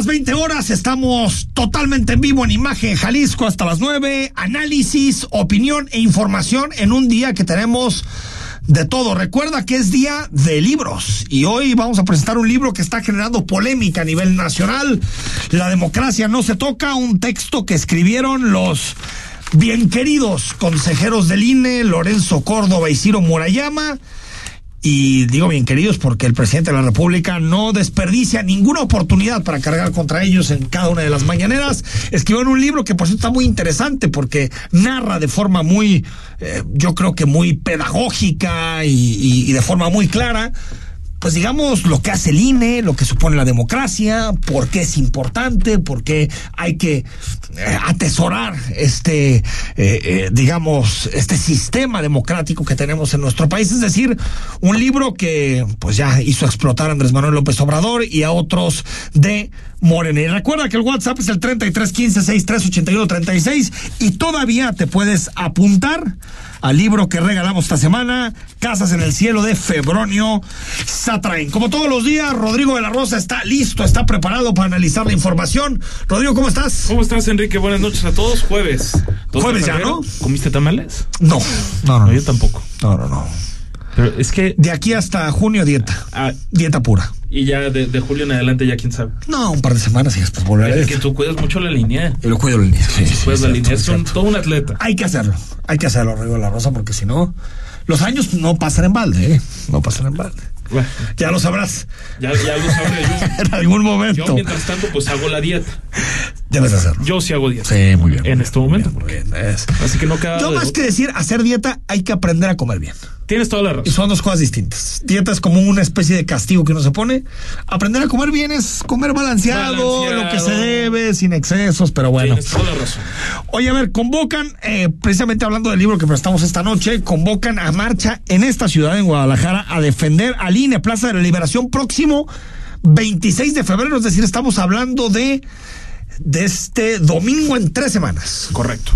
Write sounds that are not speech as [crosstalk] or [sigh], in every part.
Las 20 horas, estamos totalmente en vivo en Imagen Jalisco hasta las 9. Análisis, opinión e información en un día que tenemos de todo. Recuerda que es día de libros y hoy vamos a presentar un libro que está generando polémica a nivel nacional. La democracia no se toca, un texto que escribieron los bien queridos consejeros del INE, Lorenzo Córdoba y Ciro Murayama. Y digo bien queridos porque el presidente de la República no desperdicia ninguna oportunidad para cargar contra ellos en cada una de las mañaneras. Escribieron un libro que por cierto está muy interesante porque narra de forma muy, eh, yo creo que muy pedagógica y de forma muy clara pues digamos, lo que hace el INE, lo que supone la democracia, por qué es importante, por qué hay que eh, atesorar este, eh, eh, digamos, este sistema democrático que tenemos en nuestro país. Es decir, un libro que pues ya hizo explotar a Andrés Manuel López Obrador y a otros de Morena. Y recuerda que el WhatsApp es el 3315638136 y todavía te puedes apuntar al libro que regalamos esta semana, Casas en el Cielo de Febronio Satrain. Como todos los días, Rodrigo de la Rosa está listo, está preparado para analizar la información. Rodrigo, ¿cómo estás? ¿Cómo estás, Enrique? Buenas noches a todos. Jueves. Jueves ya, ¿no? ¿Comiste tamales? No, no, no. no yo tampoco. No, no, no. Pero es que. De aquí hasta junio, dieta. Ah, dieta pura. Y ya de, de, julio en adelante, ya quién sabe. No, un par de semanas y después volver. Es que tú cuidas mucho la línea. Yo lo cuido la línea. Sí, sí, cuidas la línea. Es un, todo un atleta. Hay que hacerlo. Hay que hacerlo, Rodrigo de la Rosa, porque si no, los años no pasan en balde, ¿eh? No pasan en balde. Bueno, [laughs] Ya lo sabrás. ya, ya lo sabré yo. [laughs] en algún momento. Yo, mientras tanto, pues hago la dieta. Debes hacerlo. Yo sí hago dieta. Sí, muy bien. En muy este bien, momento. Muy bien. Es- Así que no queda. Yo de- más que decir hacer dieta, hay que aprender a comer bien. Tienes toda la Y razón. son dos cosas distintas. Dieta es como una especie de castigo que uno se pone. Aprender a comer bien es comer balanceado, Balanceado. lo que se debe, sin excesos, pero bueno. Tienes toda la razón. Oye, a ver, convocan, eh, precisamente hablando del libro que prestamos esta noche, convocan a marcha en esta ciudad, en Guadalajara, a defender al INE, Plaza de la Liberación, próximo 26 de febrero, es decir, estamos hablando de, de este domingo en tres semanas. Correcto.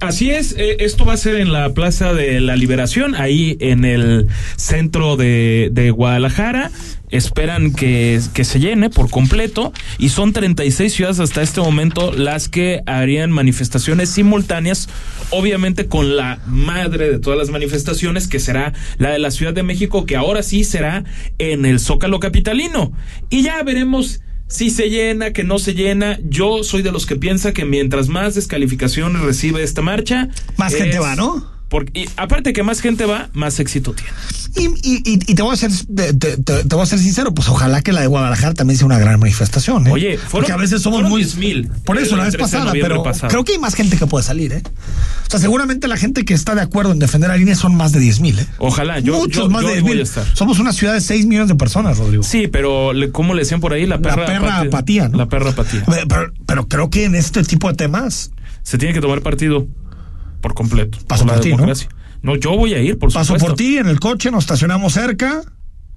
Así es, eh, esto va a ser en la Plaza de la Liberación, ahí en el centro de, de Guadalajara. Esperan que, que se llene por completo y son 36 ciudades hasta este momento las que harían manifestaciones simultáneas, obviamente con la madre de todas las manifestaciones, que será la de la Ciudad de México, que ahora sí será en el Zócalo Capitalino. Y ya veremos si se llena, que no se llena. Yo soy de los que piensa que mientras más descalificaciones recibe esta marcha, Más es- gente va, ¿no? Porque, y aparte que más gente va, más éxito tiene. Y, y, te voy a ser te, te- te- te voy a ser sincero, pues ojalá que la de Guadalajara también sea una gran manifestación. ¿eh? Oye, fueron- porque a veces somos muy 10,000 Por eso la vez 13 de pasada, pero pasado. creo que hay más gente que puede salir, ¿eh? O sea, seguramente la gente que está de acuerdo en defender a línea son más de 10 mil, ¿eh? Ojalá, yo, Muchos yo- más yo de ahí 10 voy a mil. Somos una ciudad de 6 millones de personas, Rodrigo. Sí, pero le- ¿cómo le decían por ahí? La perra, perra apatía, ¿no? La perra apatía. Pero- pero creo que en este tipo de temas, Se tiene que tomar partido por completo. Paso por ti, ¿no? democracia. ¿no? yo voy a ir, por paso supuesto. por ti en el coche, nos estacionamos cerca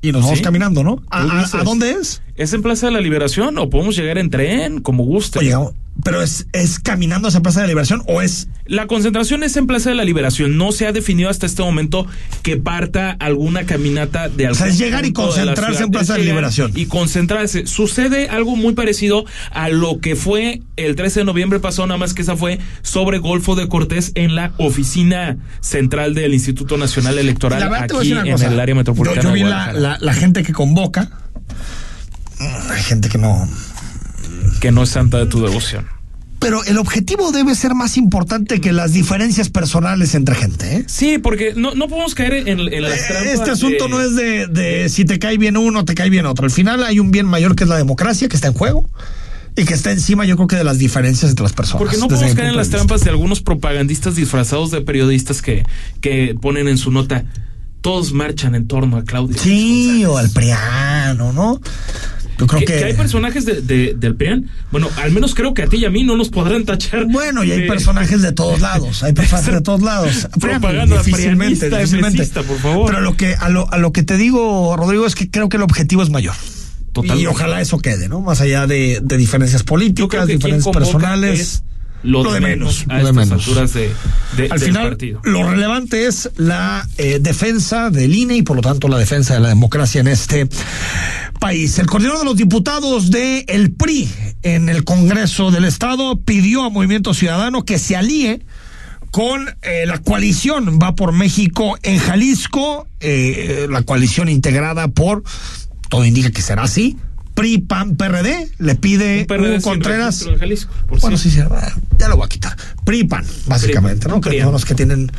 y nos vamos Sí. caminando, ¿no? ¿A, Tú a- dices. a dónde es? ¿Es en Plaza de la Liberación o podemos llegar en tren, como guste? Oye, pero es, es caminando hacia Plaza de la Liberación o es La concentración es en Plaza de la Liberación. No se ha definido hasta este momento que parta alguna caminata de algún sea, es llegar y la concentrarse en Plaza de llegar Liberación. Y concentrarse. Sucede algo muy parecido a lo que fue el 13 de noviembre pasado, nada más que esa fue sobre Golfo de Cortés en la oficina central del Instituto Nacional Electoral La aquí en cosa. el área metropolitana. Yo, yo de vi la, la, la gente que convoca. Hay gente que no. Que no es santa de tu devoción. pero el objetivo debe ser más importante que las diferencias personales entre gente. ¿eh? Sí, porque no, no podemos caer en, en las Eh, trampas. Este asunto de- no es de, de si te cae bien uno, te cae bien otro. Al final hay un bien mayor que es la democracia que está en juego y que está encima, yo creo que de las diferencias entre las personas. Porque no podemos caer en las trampas de algunos propagandistas disfrazados de periodistas que, que ponen en su nota todos marchan en torno a Claudia. Sí, o al Priano, ¿no? Yo creo Que, que. que hay personajes de, de- del PRIAN. Bueno, al menos creo que a ti y a mí no nos podrán tachar. Bueno, y hay de- personajes de todos lados, hay personajes de todos lados. [laughs] Propaganda difícilmente, difícilmente. por favor. Pero lo que a lo, a lo que te digo, Rodrigo, es que creo que el objetivo es mayor. Totalmente. Y ojalá eso quede, ¿no? Más allá de, de diferencias políticas, diferencias personales. es lo, de menos, a lo de menos. alturas de, de- Al final, partido. lo relevante es la eh, defensa del INE y por lo tanto la defensa de la democracia en este país. El coordinador de los diputados de el PRI en el Congreso del Estado pidió a Movimiento Ciudadano que se alíe con eh, la coalición Va por México en Jalisco, eh, la coalición integrada por, todo indica que será así, PRI, PAN, PRD, le pide Un PRD Hugo Contreras. en Jalisco, por Bueno, sí, sí, ya lo voy a quitar. PRI, PAN, básicamente, PRI, ¿no? Que son los que tienen,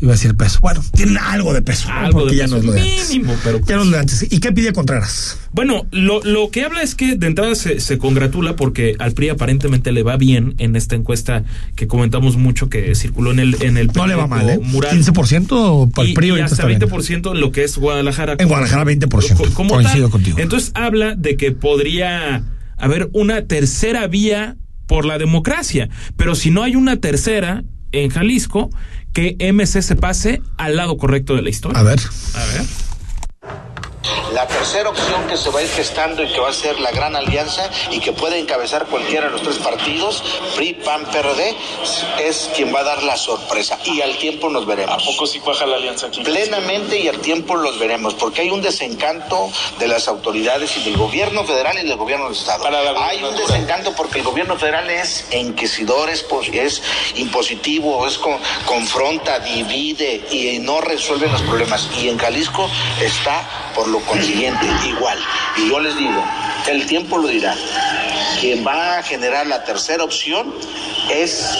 iba a decir peso. Bueno, tienen algo de peso. Algo porque de ya peso lo de antes. mínimo, pero Ya no es lo de antes. ¿Y qué pide Contreras? Bueno, lo, lo que habla es que de entrada se, se congratula porque al PRI aparentemente le va bien en esta encuesta que comentamos mucho que circuló en el en el No le va mal, ¿eh? Mural. 15% para el y, PRI y ahorita hasta está bien. 20% en lo que es Guadalajara. En Guadalajara 20%. Co- como Coincido tal. contigo. Entonces habla de que podría haber una tercera vía por la democracia, pero si no hay una tercera en Jalisco, que MC se pase al lado correcto de la historia. A ver. A ver. La tercera opción que se va a ir gestando y que va a ser la gran alianza y que puede encabezar cualquiera de los tres partidos, PRI, PAN, PRD, es quien va a dar la sorpresa. Y al tiempo nos veremos. ¿A poco sí cuaja la alianza aquí? Plenamente y al tiempo los veremos, porque hay un desencanto de las autoridades y del gobierno federal y del gobierno del Estado. Para la hay un desencanto porque el gobierno federal es inquisidor, es, es impositivo, es con- confronta, divide y no resuelve los problemas. Y en Jalisco está por lo consiguiente igual. Y yo les digo, el tiempo lo dirá. Quien va a generar la tercera opción es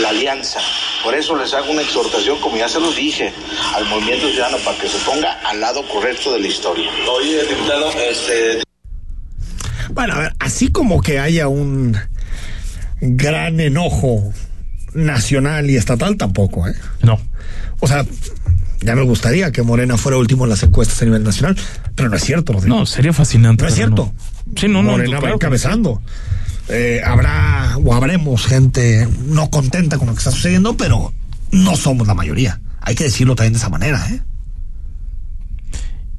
la alianza. Por eso les hago una exhortación, como ya se los dije, al movimiento ciudadano para que se ponga al lado correcto de la historia. Oye, diputado, este, Bueno, a ver, así como que haya un gran enojo nacional y estatal, tampoco, ¿eh? No. O sea, ya me gustaría que Morena fuera último en las encuestas a nivel nacional, pero no es cierto, Rodrigo. No, sería fascinante. No es cierto. Sí, no, no. Morena va encabezando. Eh, habrá o habremos gente no contenta con lo que está sucediendo, pero no somos la mayoría. Hay que decirlo también de esa manera, ¿eh?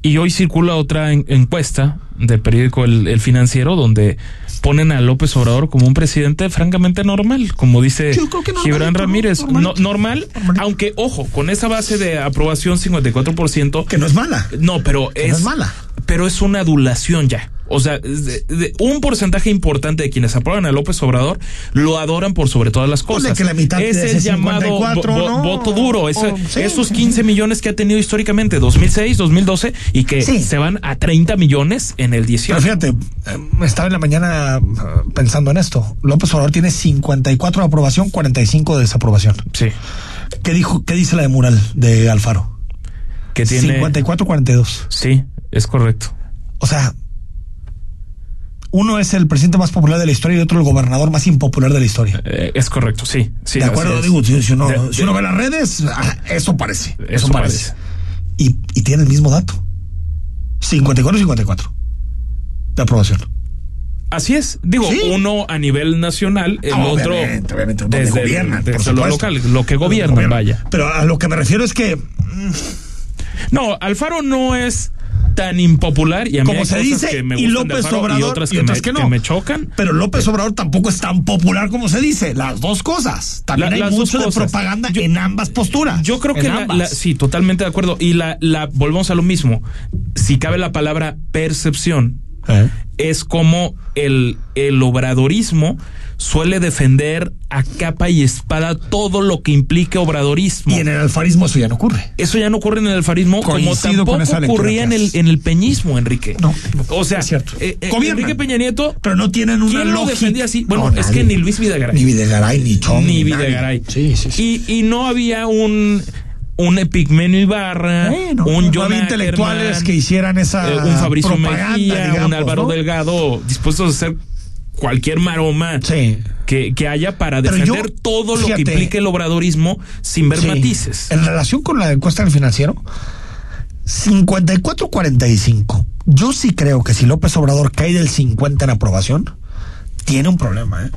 Y hoy circula otra en- encuesta del periódico El, El Financiero donde ponen a López Obrador como un presidente francamente normal, como dice Gibran ¿no? Ramírez. Normalito. No- normal, aunque, ojo, con esa base de aprobación 54%. Que no es mala. No, pero Que es, no es mala. Pero es una adulación ya. O sea, de- de- un porcentaje importante de quienes aprueban a López Obrador lo adoran por sobre todas las cosas. que la mitad es el llamado 54, voto duro. ese- O- sí, esos sí, 15 millones que ha tenido históricamente 2006, 2012 y que Sí. se van a 30 millones en el 18. Pero fíjate, eh, estaba en la mañana eh, pensando en esto. López Obrador tiene 54 de aprobación, 45 de desaprobación. Sí. ¿Qué dijo? ¿Qué dice la de Mural de Alfaro? Que tiene. 54-42. Sí, es correcto. O sea, uno es el presidente más popular de la historia y otro el gobernador más impopular de la historia. Eh, es correcto, sí. sí de acuerdo, digo, si, si uno, De- si uno ve las redes, ah, eso parece. Eso, Eso parece. parece. Y, y tiene el mismo dato. 54-54 de aprobación. Así es. Digo, Sí. uno a nivel nacional, el otro obviamente, desde, por lo local, lo que gobiernan, gobiernan. vaya. Pero a lo que me refiero es que, No, Alfaro no es tan impopular y a mí como hay se cosas dice, que me y López Obrador y otras, y que, otras me, que no. que me chocan. Pero López Obrador tampoco es tan popular como se dice. Las dos cosas. También La- hay mucho de propaganda Yo- en ambas posturas. Yo creo que la, ambas. la- sí, totalmente de acuerdo. Y la, la volvemos a lo mismo. Si cabe la palabra percepción, Eh. es como el, el obradorismo suele defender a capa y espada todo lo que implique obradorismo. Y en el alfarismo eso ya no ocurre. Eso ya no ocurre en el alfarismo como tampoco ocurría en el, en el peñismo, Enrique. No, o sea, es cierto. eh, eh. Enrique Peña Nieto, Pero no tienen una ¿quién lo lógica. defendía así? Bueno, No, es que ni Luis Videgaray. Ni Videgaray, ni Chong. ni. Videgaray. Sí, sí, sí. Y, y no había un, un Epigmenio Ibarra, Bueno, un no John había intelectuales Ackerman, que hicieran esa eh, un Fabricio Mejía, un Álvaro ¿no? Delgado, dispuestos a hacer cualquier maroma Sí. que, que haya para defender yo, todo lo fíjate, que implique el obradorismo sin ver Sí. matices. En relación con la encuesta del financiero, 54-45. Yo sí creo que si López Obrador cae del 50 en aprobación, tiene un problema, ¿eh?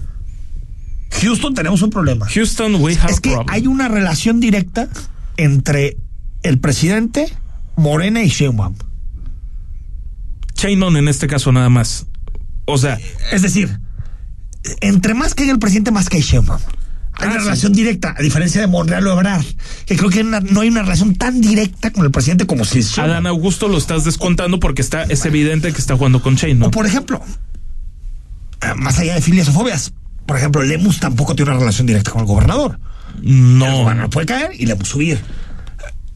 Houston tenemos un problema. Houston, we have Es que problem. hay una relación directa entre el presidente, Morena y Sheinbaum. Sheinbaum en este caso nada más. O sea, Es decir, entre más cae el presidente, más cae Sheinbaum. Hay Ah, una sí. relación directa, a diferencia de Monreal o Ebrard, que creo que no no hay una relación tan directa con el presidente como si Sheinbaum. Adán Augusto lo estás descontando porque está, es evidente que está jugando con Sheinbaum. O por ejemplo, eh, más allá de filias o fobias, por ejemplo, Lemus tampoco tiene una relación directa con el gobernador. El No. gobernador puede caer y Lemus subir.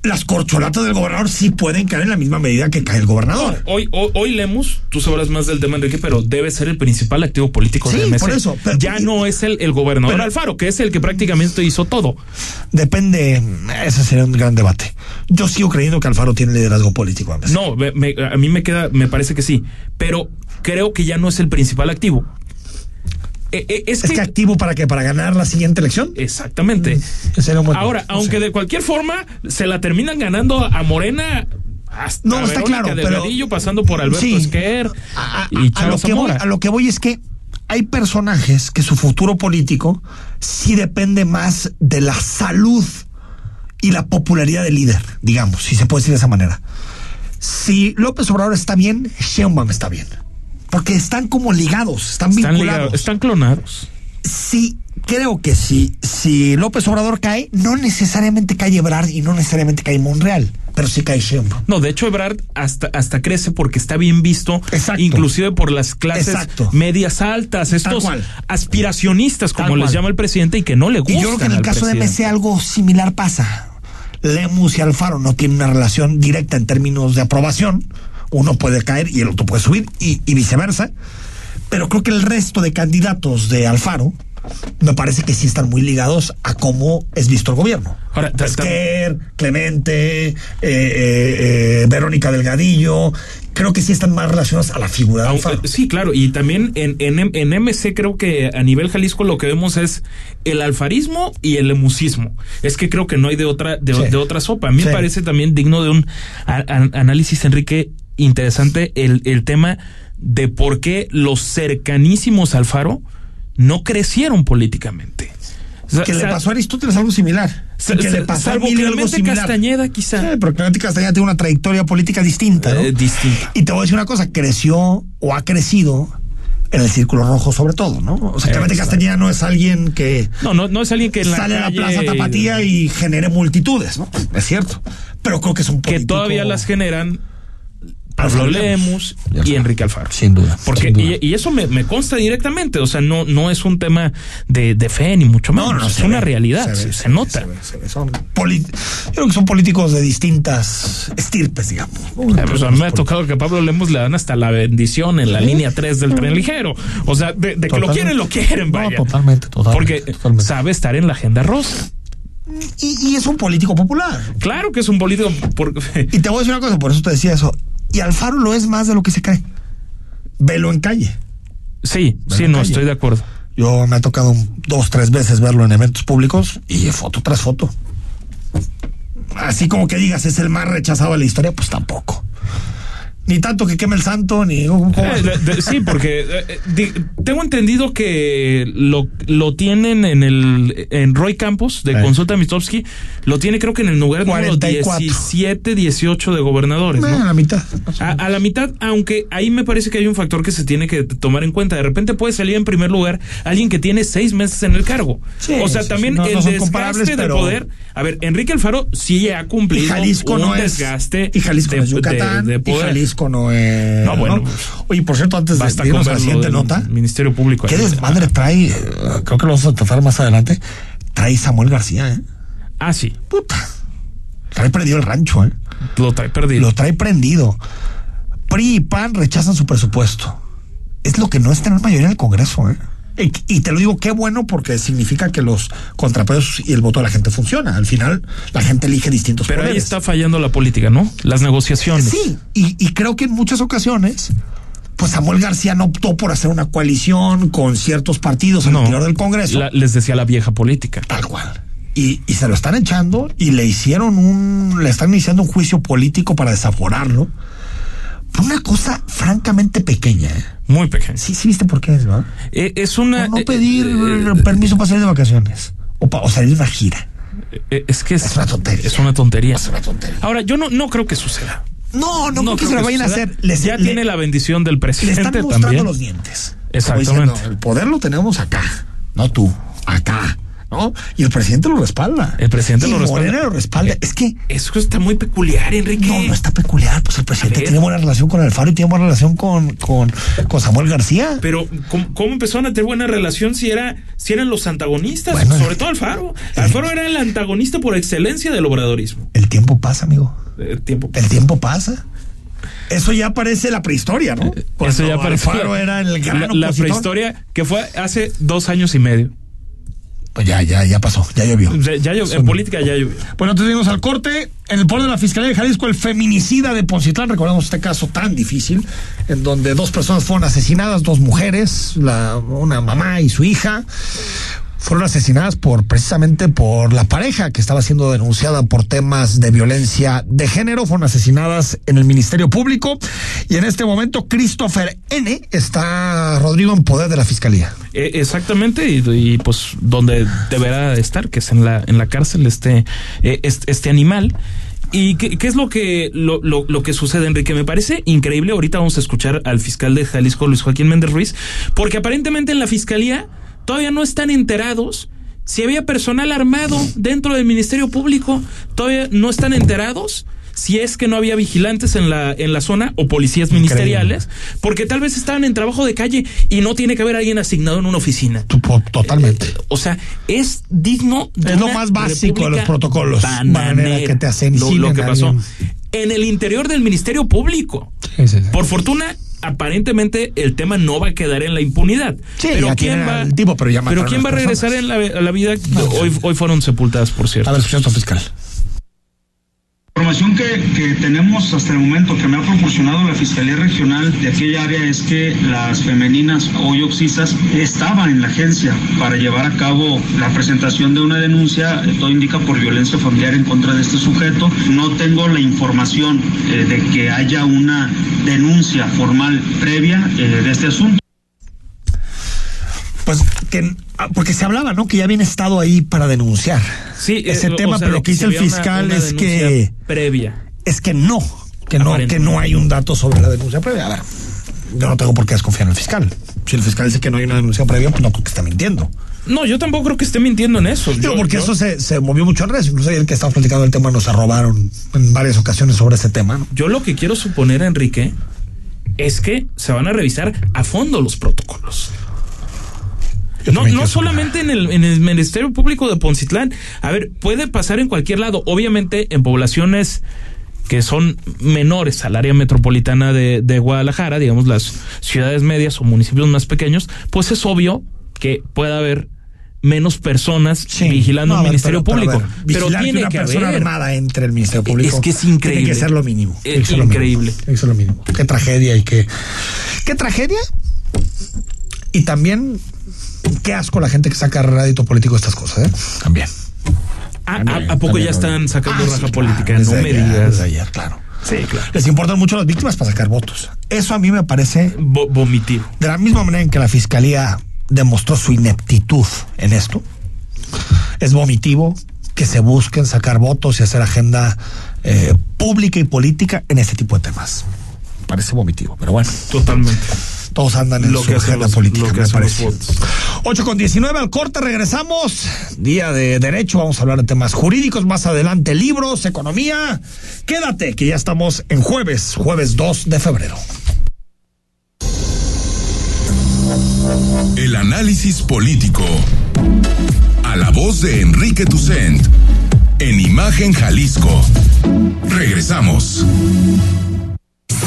Las corcholatas del gobernador sí pueden caer en la misma medida que cae el gobernador. Hoy, hoy, hoy Lemus, tú sabrás más del tema, Enrique, pero debe ser el principal activo político Sí, de MC. por eso, pero- ya no es el, el gobernador Pero- Alfaro, que es el que prácticamente hizo todo. Depende, ese sería un gran debate. Yo sigo creyendo que Alfaro tiene liderazgo político. No, me- me- a mí me queda, me parece que sí, pero creo que ya no es el principal activo. Eh, eh, es, Es que, que activo para que para ganar la siguiente elección. exactamente. Buen- Ahora, no aunque sé. de cualquier forma se la terminan ganando a Morena hasta No, está claro, pero- pasando por Alberto Sí. Esquer a, a- y a lo que voy, a lo que voy es que hay personajes que su futuro político sí depende más de la salud y la popularidad del líder, digamos, si se puede decir de esa manera. Si López Obrador está bien, Sheinbaum está bien. Porque están como ligados, están, están, vinculados. están clonados. Sí, creo que si, si López Obrador cae, no necesariamente cae Ebrard y no necesariamente cae Monreal, pero sí cae Sheinbaum. No, de hecho Ebrard hasta, hasta crece porque está bien visto, Exacto. inclusive por las clases Exacto. medias altas, estos aspiracionistas, como les llama el presidente, y que no le gustan Y yo creo que en el caso de presidente. MC algo similar pasa. Lemus y Alfaro no tienen una relación directa en términos de aprobación. Uno puede caer y el otro puede subir y, y viceversa. Pero creo que el resto de candidatos de Alfaro me parece que sí están muy ligados a cómo es visto el gobierno. Ahora, ta- ta- Esquer, Clemente, eh, eh, eh, Verónica Delgadillo, creo que sí están más relacionados a la figura de Alfaro. sí, claro, y también en, en, en MC creo que a nivel Jalisco lo que vemos es el alfarismo y el lemusismo. Es que creo que no hay de otra de, Sí. de otra sopa. A mí Sí. me parece también digno de un a- a- análisis, Enrique, interesante el, el tema de por qué los cercanísimos al Faro no crecieron políticamente. Que le pasó a Aristóteles algo similar. Y que le pasó a salvo algo Clemente similar. Castañeda, quizá. Sí, pero Clemente Castañeda tiene una trayectoria política distinta, ¿no? Eh, distinta. Y te voy a decir una cosa, creció o ha crecido en el círculo rojo sobre todo, ¿no? O sea, Clemente. Castañeda no es alguien que No, no, no es alguien que sale a la Plaza Tapatía y genere multitudes, ¿no? Es cierto. Pero creo que es un que político... todavía las generan Pablo Lemus Y Enrique Alfaro. Sin duda. Porque, sin duda. y, y eso me, me consta directamente, o sea, no, no es un tema de, de fe ni mucho menos, No, no, no, es una ve, realidad, se, ve, se ve, nota. se ve, se ve. Son Yo creo que son políticos de distintas estirpes, digamos. Eh, pues a mí me ha tocado que a Pablo Lemus le dan hasta la bendición en la línea 3 del tren ligero. O sea, de, de que lo quieren, lo quieren, vaya. No, totalmente, totalmente. Porque totalmente. sabe estar en la agenda rosa. Y, y es un político popular. Claro que es un político. por- Y te voy a decir una cosa, por eso te decía eso. Y Alfaro lo es más de lo que se cree. Velo en calle. sí, sí, no, calle. estoy de acuerdo. Yo me ha tocado dos, tres veces verlo en eventos públicos y foto tras foto. Así como que digas, es el más rechazado de la historia, pues tampoco. Ni tanto que queme el santo, ni... ¿cómo? Eh, de- de- sí, porque eh, eh, tengo entendido que lo, lo tienen en el en Roy Campos de Eh. Consulta Mistovsky, lo tiene creo que en el lugar número 44. 17, 18 de gobernadores, Eh, a ¿no? la mitad. A, a la mitad, aunque ahí me parece que hay un factor que se tiene que tomar en cuenta. De repente puede salir en primer lugar alguien que tiene seis meses en el cargo. Sí, o sea, sí, también sí. No- el no desgaste de pero- poder. A ver, Enrique Alfaro sí ha cumplido Y Jalisco un no es- desgaste y Jalisco de, no es Yucatán, de- de y poder. Jalisco No eh, No, bueno, ¿no? Oye, por cierto, antes de irnos con a la siguiente nota, Ministerio Público. ¿qué desmadre trae? eh, Creo que lo vamos a tratar más adelante. Trae Samuel García, ¿eh? Ah, sí, Puta. Trae perdido el rancho, ¿eh? lo trae perdido. Lo trae prendido. PRI y PAN rechazan su presupuesto. Es lo que no es tener mayoría en el Congreso, ¿eh? Y, y te lo digo, qué bueno, porque significa que los contrapesos y el voto de la gente funciona. Al final, la gente elige distintos Pero ahí está fallando la política, ¿no? Las negociaciones. Sí, y, y creo que en muchas ocasiones, pues Samuel García no optó por hacer una coalición con ciertos partidos en No, el interior del Congreso. la- les decía la vieja política. Tal cual. Y, y se lo están echando y le hicieron un, le están iniciando un juicio político para desaforarlo. Por una cosa francamente pequeña. ¿eh? Muy pequeño. Sí, sí viste por qué es, ¿verdad? Eh, es una. Por no eh, pedir eh, permiso para salir de vacaciones. O, pa- o salir de una gira. es que es, Es una tontería. Es una tontería. Es una tontería. Ahora, yo no, no creo que suceda. No, no, creo que se lo vayan a hacer. Les- ya le- tiene la bendición del Le presidente están mostrando también. los dientes. Exactamente. Diciendo, el poder lo tenemos acá, no tú, acá, ¿no? Y el presidente lo respalda. El presidente Y lo respalda. Morena lo respalda. Es que Eso está muy peculiar, Enrique. no, no está peculiar. Pues el presidente tiene buena relación con Alfaro y tiene buena relación con, con, con Samuel García. Pero, ¿cómo, cómo empezaron a tener buena relación si era si eran los antagonistas? Bueno, Sobre el- todo Alfaro. Alfaro era el antagonista por excelencia del obradorismo. El tiempo pasa, amigo. El tiempo. El tiempo pasa. Eso ya parece la prehistoria, ¿no? Eso Cuando ya parece Alfaro la- era el gran la, prehistoria que fue hace dos años y medio. Pues ya, ya, ya pasó, ya llovió. Ya, ya llovió, en política ya llovió. Bueno, entonces vamos al corte. En el poder de la Fiscalía de Jalisco, el feminicida de Poncitlán, recordamos este caso tan difícil, en donde dos personas fueron asesinadas, dos mujeres, la, una mamá y su hija, fueron asesinadas por precisamente por la pareja que estaba siendo denunciada por temas de violencia de género, fueron asesinadas en el Ministerio Público y en este momento Christopher N está Rodrigo en poder de la Fiscalía. Eh, exactamente, y, pues donde deberá estar, que es en la, en la cárcel este, eh, este, este animal. ¿Y qué, qué es lo que, lo, lo, lo que sucede, Enrique? Me parece increíble. Ahorita vamos a escuchar al fiscal de Jalisco, Luis Joaquín Méndez Ruiz, porque aparentemente en la fiscalía todavía no están enterados si había personal armado dentro del Ministerio Público. Todavía no están enterados si es que no había vigilantes en la, en la zona o policías ministeriales, porque tal vez estaban en trabajo de calle y no tiene que haber alguien asignado en una oficina. Totalmente. Eh, O sea, es digno de Es lo más básico de los protocolos. bananera. Manera que te hacen lo, lo que pasó en el interior del Ministerio Público. Por fortuna, aparentemente el tema no va a quedar en la impunidad. Sí, pero quién va, tipo, pero quién a va a regresar en la, a la vida. hoy, hoy fueron sepultadas, por cierto. A ver, fiscal. La información que, tenemos hasta el momento que me ha proporcionado la Fiscalía Regional de aquella área es que las femeninas hoy oxisas estaban en la agencia para llevar a cabo la presentación de una denuncia, eh, todo indica por violencia familiar en contra de este sujeto. No tengo la información eh, de que haya una denuncia formal previa eh, de este asunto. Pues que ah, porque se hablaba, ¿no? Que ya habían estado ahí para denunciar Sí, ese eh, o tema, sea, pero lo que dice el una- fiscal una es que previa. es que no, que no, que no hay un dato sobre la denuncia previa. A ver, yo no tengo por qué desconfiar en el fiscal. Si el fiscal dice que no hay una denuncia previa, pues no creo que está mintiendo. No, yo tampoco creo que esté mintiendo en eso. Digo, Yo- porque yo- eso se, se movió mucho en redes. Incluso ayer que estaba platicando el tema, nos arrobaron en varias ocasiones sobre ese tema, ¿no? Yo lo que quiero suponer, Enrique, es que se van a revisar a fondo los protocolos. No, no solamente en el, en el Ministerio Público de Poncitlán. A ver, puede pasar en cualquier lado. Obviamente en poblaciones que son menores al área metropolitana de, de Guadalajara, digamos las ciudades medias o municipios más pequeños, pues es obvio que pueda haber menos personas Sí. vigilando No, el Ministerio pero- Público. Pero, tiene una que persona haber. armada entre el Ministerio Público. Es que es increíble. Tiene que ser lo mínimo. Es lo mínimo. increíble. Que ser lo mínimo. Qué tragedia y qué. Qué tragedia. Y también qué asco la gente que saca rédito político de estas cosas, ¿eh? También. ¿A, También, a- a poco también, ya están sacando Ah, raja sí, claro, política? no me ayer, digas. ayer, claro. Sí, claro. Les importan mucho las víctimas para sacar votos. Eso a mí me parece Vo- vomitivo. de la misma manera en que la fiscalía demostró su ineptitud en esto, es vomitivo que se busquen sacar votos y hacer agenda eh, pública y política en este tipo de temas. Parece vomitivo, pero bueno. Totalmente. Todos andan en Lo su que agenda los- política, lo que me parece. votos. 8 con 19 al corte, regresamos. Día de Derecho, vamos a hablar de temas jurídicos. Más adelante, libros, economía. Quédate, que ya estamos en jueves, jueves 2 de febrero. El análisis político. A la voz de Enrique Tucent. En Imagen Jalisco. Regresamos.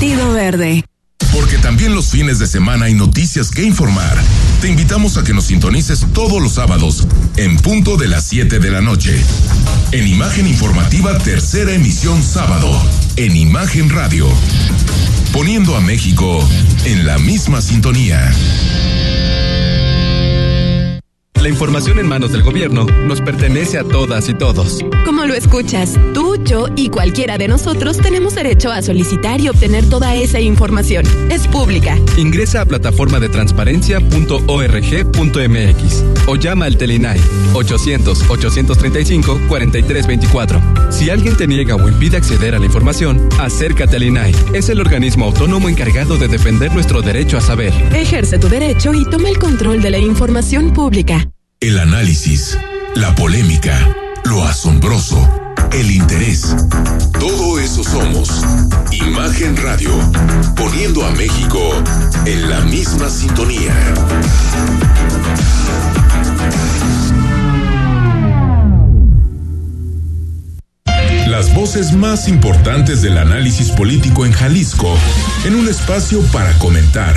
Verde. Porque también los fines de semana hay noticias que informar. Te invitamos a que nos sintonices todos los sábados en punto de las 7 de la noche. En Imagen Informativa Tercera Emisión Sábado. En Imagen Radio. Poniendo a México en la misma sintonía. La información en manos del gobierno nos pertenece a todas y todos. Como lo escuchas, tú, yo y cualquiera de nosotros tenemos derecho a solicitar y obtener toda esa información. Es pública. Ingresa a plataforma de transparencia.org.mx o llama al Telinai 800-835-4324. Si alguien te niega o impide acceder a la información, acércate al INAI. Es el organismo autónomo encargado de defender nuestro derecho a saber. Ejerce tu derecho y toma el control de la información pública. El análisis, la polémica, lo asombroso, el interés. Todo eso somos. Imagen Radio. Poniendo a México en la misma sintonía. Las voces más importantes del análisis político en Jalisco, en un espacio para comentar,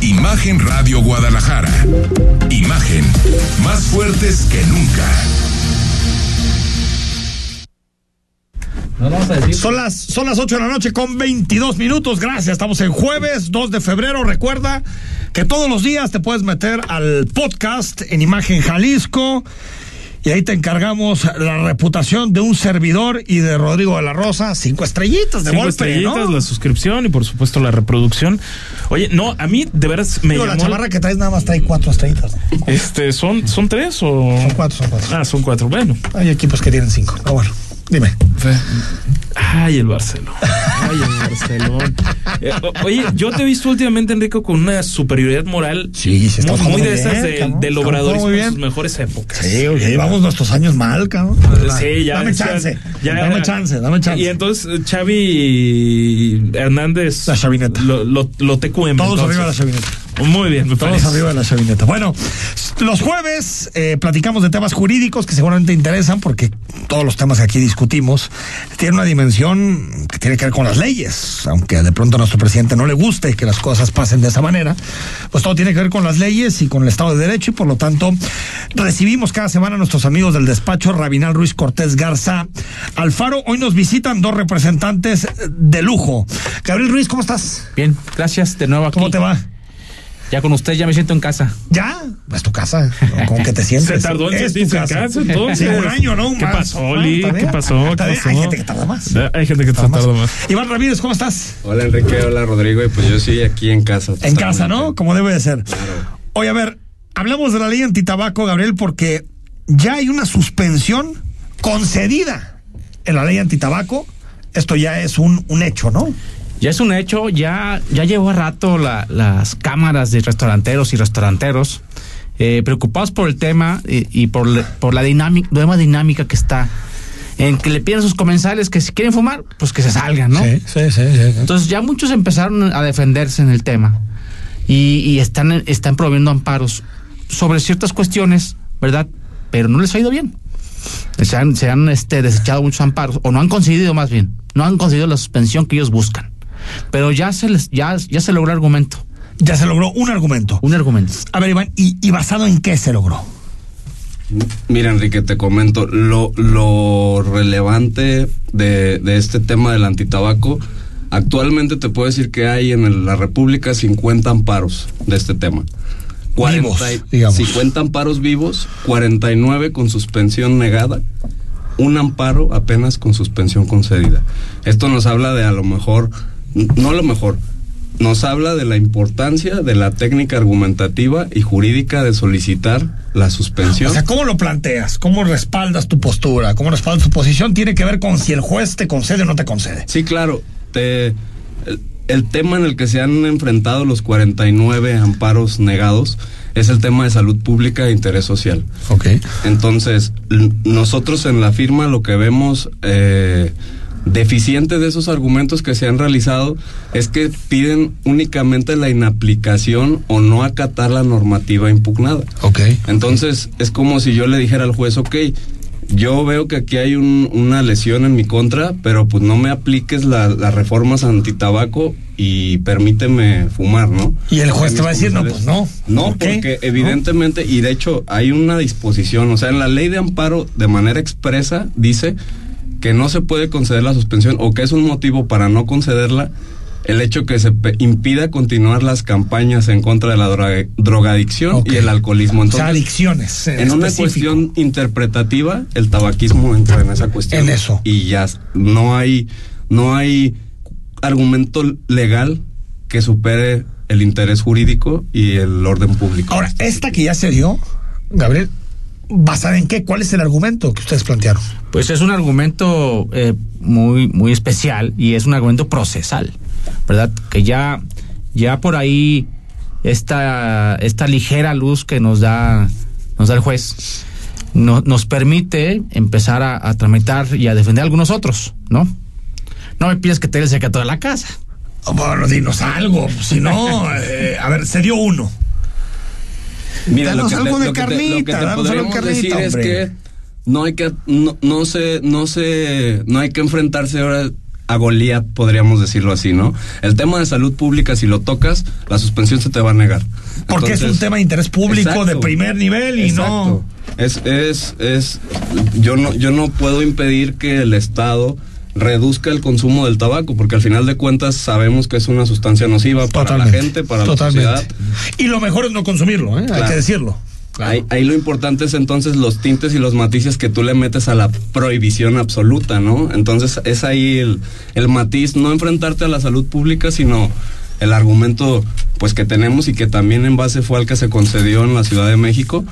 Imagen Radio Guadalajara. Imagen, más fuertes que nunca. Son las, son las 8 de la noche con 22 minutos. Gracias. Estamos en jueves 2 de febrero. Recuerda que todos los días te puedes meter al podcast en Imagen Jalisco. Y ahí te encargamos la reputación de un servidor y de Rodrigo de la Rosa. Cinco estrellitas de Cinco golpe, estrellitas, ¿no? la suscripción y por supuesto la reproducción. Oye, no, a mí de veras me Digo, la llamó- chamarra que traes nada más trae cuatro estrellitas. Este, ¿son, ¿son tres o...? Son cuatro, son cuatro. Ah, son cuatro, bueno. Hay equipos que tienen cinco. Pero bueno, dime. Ay, el Barcelona. Ay, el Barcelona. Eh, oye, yo te he visto últimamente, Enrico, con una superioridad moral. Sí, sí, estamos muy, muy de esas bien, de- cabrón. del obradorismo muy en sus mejores épocas. Sí, oye, llevamos nuestros años mal, cabrón. Sí, ya. Dame ya- chance. ya- dame chance, dame chance. Y entonces Xavi Hernández. La chavineta. Lo, lo, lo TQM. Todos entonces. arriba de la chavineta. Muy bien, me Todos parece. arriba de la chavineta. Bueno, los jueves eh, platicamos de temas jurídicos que seguramente interesan porque todos los temas que aquí discutimos tienen una dimensión que tiene que ver con las leyes. Aunque de pronto a nuestro presidente no le guste que las cosas pasen de esa manera, pues todo tiene que ver con las leyes y con el Estado de Derecho y por lo tanto recibimos cada semana a nuestros amigos del despacho Rabinal Ruiz Cortés Garza Alfaro. Hoy nos visitan dos representantes de lujo. Gabriel Ruiz, ¿cómo estás? Bien, gracias de nuevo aquí. ¿Cómo te va? Ya con usted ya me siento en casa. ¿Ya? Es tu casa. ¿Cómo que te sientes? Se tardó en sentirse en casa, entonces. Sí, un año, ¿no? ¿Qué pasó, Ah, Oli? está ¿Qué pasó? Hay gente que tarda más. Hay gente que Tarda tarda más. Iván Ramírez, ¿cómo estás? Hola Enrique, hola Rodrigo, y pues yo sí aquí en casa. En casa, ¿no? Como debe de ser. Oye, a ver, hablamos de la ley antitabaco, Gabriel, porque ya hay una suspensión concedida en la ley antitabaco. Esto ya es un, un hecho, ¿no? Ya es un hecho, ya, ya llevó a rato la- las cámaras de restauranteros y restauranteros eh, preocupados por el tema y, y por, le- por la dinámica, nueva dinámica que está en que le piden a sus comensales que si quieren fumar, pues que se salgan, ¿no? Sí, sí, sí. sí. Entonces ya muchos empezaron a defenderse en el tema y, y están, están promoviendo amparos sobre ciertas cuestiones ¿verdad? Pero no les ha ido bien. Se han, se han este, desechado muchos amparos, o no han conseguido más bien, no han conseguido la suspensión que ellos buscan. Pero ya se les, ya, ya se logró argumento. Ya se logró un argumento. Un argumento. A ver, Iván, ¿y, y basado en qué se logró? Mira, Enrique, te comento, lo, lo relevante de, de este tema del antitabaco, actualmente te puedo decir que hay en el- la República 50 amparos de este tema. 40 Vivos, y- digamos. 50 amparos vivos, 49 con suspensión negada, un amparo apenas con suspensión concedida. Esto nos habla de a lo mejor, no lo mejor, nos habla de la importancia de la técnica argumentativa y jurídica de solicitar la suspensión. O sea, ¿cómo lo planteas? ¿Cómo respaldas tu postura? ¿Cómo respaldas tu posición? Tiene que ver con si el juez te concede o no te concede. Sí, claro. Te, el, el tema en el que se han enfrentado los 49 amparos negados es el tema de salud pública e interés social. Ok. Entonces, nosotros en la firma lo que vemos eh, deficiente de esos argumentos que se han realizado es que piden únicamente la inaplicación o no acatar la normativa impugnada. Ok. Entonces, es como si yo le dijera al juez, ok, yo veo que aquí hay un- una lesión en mi contra, pero pues no me apliques la- las reformas antitabaco y permíteme fumar, ¿no? Y el juez te va a decir, no, pues no. No, porque evidentemente, y de hecho hay una disposición, o sea, en la ley de amparo de manera expresa dice que no se puede conceder la suspensión o que es un motivo para no concederla el hecho que se impida continuar las campañas en contra de la droga- drogadicción y el alcoholismo. O Entonces, sea, adicciones. En, en una cuestión interpretativa, el tabaquismo entra en esa cuestión. En eso. Y ya no hay, no hay argumento legal que supere el interés jurídico y el orden público. Ahora, esta que ya se dio, Gabriel, ¿basada en qué? ¿Cuál es el argumento que ustedes plantearon? Pues es un argumento eh, muy, muy especial y es un argumento procesal, ¿verdad? Que ya, ya por ahí esta, esta ligera luz que nos da, nos da el juez no- nos permite empezar a, a tramitar y a defender a algunos otros, ¿no? No me pides que te dé el secreto de la casa. Bueno, dinos algo. Si no, [laughs] eh, a ver, se dio uno. Mira, Danos lo que te- algo de lo que te- lo que carnita, te danos algo de podríamos carnita, decir es que no hay que no, no se no se no hay que enfrentarse ahora a Goliat, podríamos decirlo así, ¿no? El tema de salud pública, si lo tocas, la suspensión se te va a negar. Porque es un tema de interés público exacto, de primer nivel y exacto. Es, es, es, yo no, yo no puedo impedir que el Estado reduzca el consumo del tabaco, porque al final de cuentas sabemos que es una sustancia nociva para Totalmente, la gente, para totalmente. la sociedad. Y lo mejor es no consumirlo, ¿eh? hay que decirlo. Ahí, ahí lo importante es entonces los tintes y los matices que tú le metes a la prohibición absoluta, ¿no? Entonces es ahí el, el matiz, no enfrentarte a la salud pública, sino el argumento pues que tenemos y que también en base fue al que se concedió en la Ciudad de México,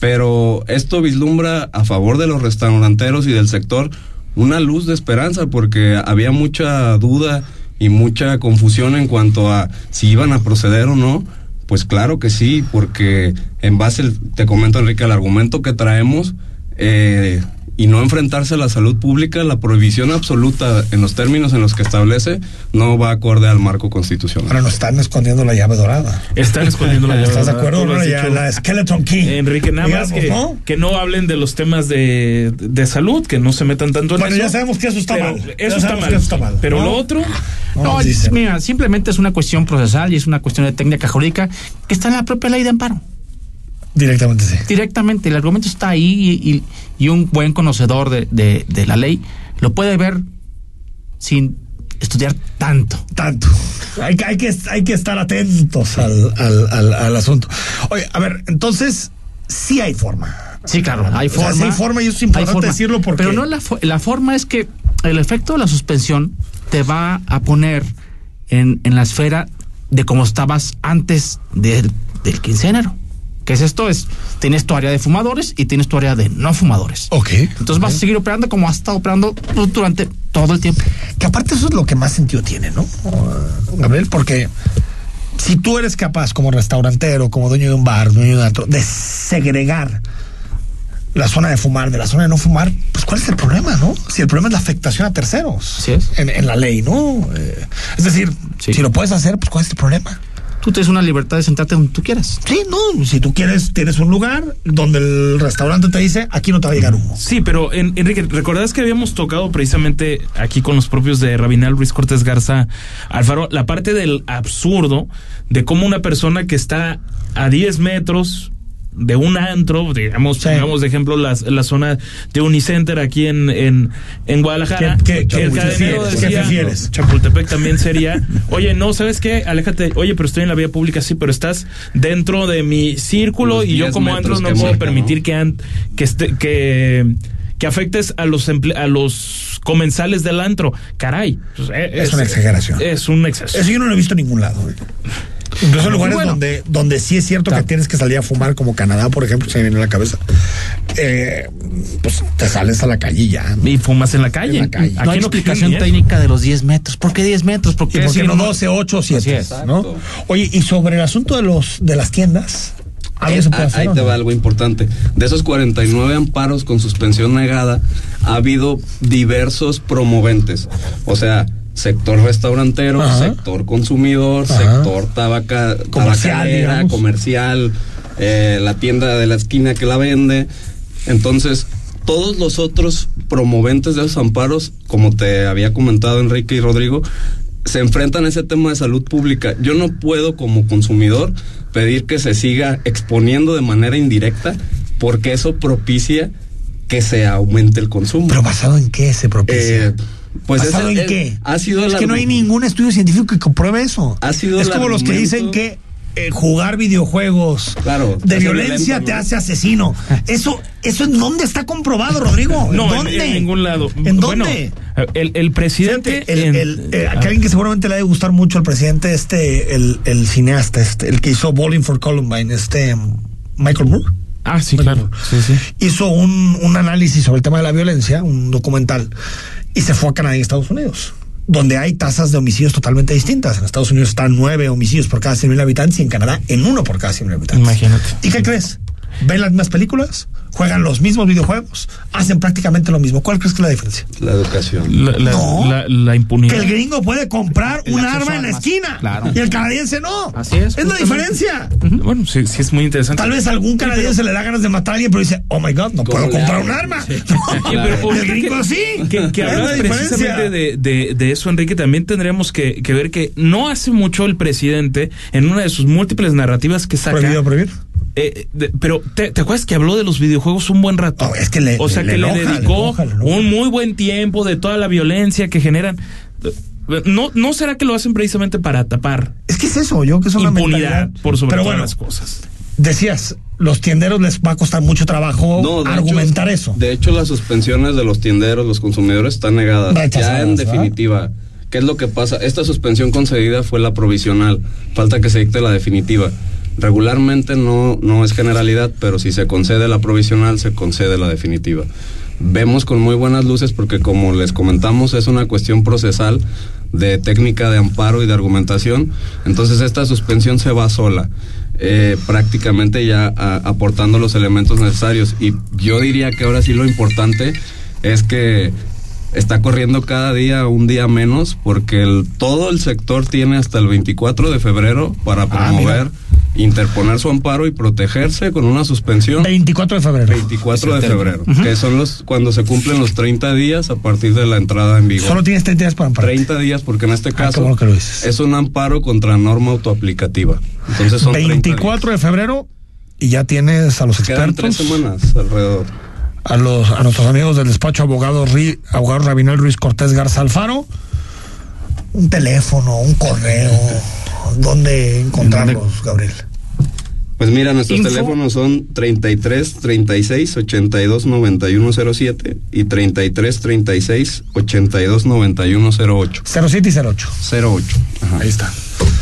pero esto vislumbra a favor de los restauranteros y del sector una luz de esperanza porque había mucha duda y mucha confusión en cuanto a si iban a proceder o no. Pues claro que sí, porque en base, te comento Enrique, al argumento que traemos eh, y no enfrentarse a la salud pública, la prohibición absoluta en los términos en los que establece no va acorde al marco constitucional. Ahora nos están escondiendo la llave dorada. Están escondiendo la llave. ¿Estás de dorada, acuerdo? ya la skeleton key. Enrique, nada más que ¿no? que ¿no? hablen de los temas de, de salud, que no se metan tanto en Bueno, eso. ya sabemos que eso está Pero mal. Eso está mal. que eso está mal, Pero ¿no? lo otro, No, mira, simplemente es una cuestión procesal y es una cuestión de técnica jurídica que está en la propia ley de amparo. Directamente sí. Directamente, el argumento está ahí y, y- y un buen conocedor de, de- de la ley lo puede ver sin estudiar tanto. Tanto. Hay, que- hay, que, hay que estar atentos al, al, al, al asunto. Oye, a ver, entonces, sí hay forma. Sí, claro, hay O sea, forma. sí hay forma y es importante forma. decirlo porque. Pero no la, la forma es que el efecto de la suspensión te va a poner en, en la esfera de cómo estabas antes del, del 15 de enero. ¿Qué es esto? Es, tienes tu área de fumadores y tienes tu área de no fumadores. Ok. Entonces vas a seguir operando como has estado operando durante todo el tiempo. Que aparte eso es lo que más sentido tiene, ¿no? Gabriel, porque si tú eres capaz como restaurantero, como dueño de un bar, dueño de antro, de segregar la zona de fumar de la zona de no fumar, pues ¿cuál es el problema, no? Si el problema es la afectación a terceros Así es. en, en la ley, ¿no? Eh, es decir, Sí. si lo puedes hacer, pues ¿cuál es el problema? Tú tienes una libertad de sentarte donde tú quieras. Sí, no, si tú quieres, tienes un lugar donde el restaurante te dice, aquí no te va a llegar humo. Sí, pero en, Enrique, ¿recordás que habíamos tocado precisamente aquí con los propios de Rabinal Luis Cortés Garza Alfaro la parte del absurdo de cómo una persona que está a 10 metros de un antro, digamos, pongamos de ejemplo la, la zona de Unicenter aquí en, en, en Guadalajara, ¿Qué, qué, que el cadenero ¿Qué decía, prefieres? Chapultepec también [laughs] sería, oye, no, ¿sabes qué? Aléjate, oye, pero estoy en la vía pública, sí, pero estás dentro de mi círculo Los y yo 10 como antro no puedo marca, permitir ¿no? que, an- que, esté, que, que afectes a los, emple- a los comensales del antro. Caray. pues, eh, Es una exageración. Es un exceso. Eso yo no lo he visto en ningún lado. Incluso en lugares Bueno. donde, donde sí es cierto que tienes que salir a fumar, como Canadá, por ejemplo, se me viene a la cabeza. Eh, pues te sales a la calle y ya. ¿no? Y fumas en la calle. En la calle. Aquí no hay explicación ni técnica de los 10 metros. ¿Por qué 10 metros? ¿Por ¿Y qué por qué no 12, 8 o 7? Así es. ¿no? Oye, y sobre el asunto de los de las tiendas, ¿algo se puede Ah, hacer? Ahí te va algo importante. De esos 49 amparos con suspensión negada, ha habido diversos promoventes. O sea, sector restaurantero, Ajá. sector consumidor, Ajá. sector tabaca, comercial, eh, la tienda de la esquina que la vende. Entonces, todos los otros promoventes de esos amparos, como te había comentado Enrique y Rodrigo, se enfrentan a ese tema de salud pública. Yo no puedo como consumidor pedir que se siga exponiendo de manera indirecta porque eso propicia que se aumente el consumo. ¿Pero basado en qué se propicia? Eh, pues ¿Basado ese- en eh, qué? Ha sido es que no hay ningún estudio científico que compruebe eso. Ha sido es como los que dicen que eh, jugar videojuegos Claro, de violencia violento, te ¿no? hace asesino. Eso, eso en dónde está comprobado, Rodrigo? [laughs] ¿En No, dónde? En, ningún lado. ¿En Bueno, dónde? el, el presidente. Fíjate, el, en- el, eh, ah, alguien que seguramente le debe gustar mucho al presidente, este, el, el cineasta, este, el que hizo Bowling for Columbine, este Michael Moore. Ah, sí, claro. Sí, sí. hizo un, un análisis sobre el tema de la violencia, un documental, y se fue a Canadá y Estados Unidos, donde hay tasas de homicidios totalmente distintas. En Estados Unidos están nueve homicidios por cada 100.000 habitantes y en Canadá en uno por cada 100.000 habitantes. Imagínate. ¿Y qué crees? ¿Ven las mismas películas? ¿Juegan los mismos videojuegos? ¿Hacen prácticamente lo mismo? ¿Cuál crees que es la diferencia? La educación. La, la- No. la- la impunidad. Que el gringo puede comprar El un arma en la esquina Claro. y el canadiense no. Así es, Es la diferencia. Bueno, sí, sí es muy interesante. Tal vez algún canadiense le da ganas de matar a alguien, pero dice, oh my god, no ¿Cómo puedo comprar un arma. [laughs] Pero, el gringo que- sí. Que, que hablas la diferencia. precisamente de, de- de eso, Enrique, también tendríamos que, que ver que no hace mucho el presidente, en una de sus múltiples narrativas que saca. ¿Prohibido prohibir? Eh, de- pero ¿te, te acuerdas que habló de los videojuegos un buen rato? Oh, es que le- o sea le- que le le, enoja, le dedicó enoja, le enoja. un muy buen tiempo de toda la violencia que generan. ¿No, ¿No será que lo hacen precisamente para tapar Es que es eso, yo que es una impunidad por sobre todas bueno, las cosas? decías, los tienderos les va a costar mucho trabajo No, argumentar hecho- eso. De hecho, las suspensiones de los tienderos, los consumidores, están negadas. Rechazadas, ya en ¿verdad? definitiva. ¿Qué es lo que pasa? Esta suspensión concedida fue la provisional. Falta que se dicte la definitiva. Regularmente no, no es generalidad, pero si se concede la provisional, se concede la definitiva. Vemos con muy buenas luces porque como les comentamos es una cuestión procesal de técnica de amparo y de argumentación. Entonces esta suspensión se va sola, eh, prácticamente ya a- aportando los elementos necesarios. Y yo diría que ahora sí lo importante es que está corriendo cada día un día menos porque el- todo el sector tiene hasta el 24 de febrero para Ah, promover, interponer su amparo y protegerse con una suspensión. 24 de febrero. 24 de febrero, que son los cuando se cumplen los 30 días a partir de la entrada en vigor. Solo tienes 30 días para amparar. 30 días porque en este Ah, qué caso bueno que lo dices. es un amparo contra norma autoaplicativa. Entonces son 30 24 de febrero y ya tienes a los. Quedan expertos, tres semanas alrededor. a los a nuestros amigos del despacho abogado Ri- abogado Rabinal Ruiz Cortés Garza Alfaro, un teléfono, un correo, ¿dónde encontrarlos, Gabriel? Pues mira, nuestros Info. teléfonos son 33 36 82 91 07 y 33 36 82 91 08. 07 y 08. 08. Ajá. Ahí está.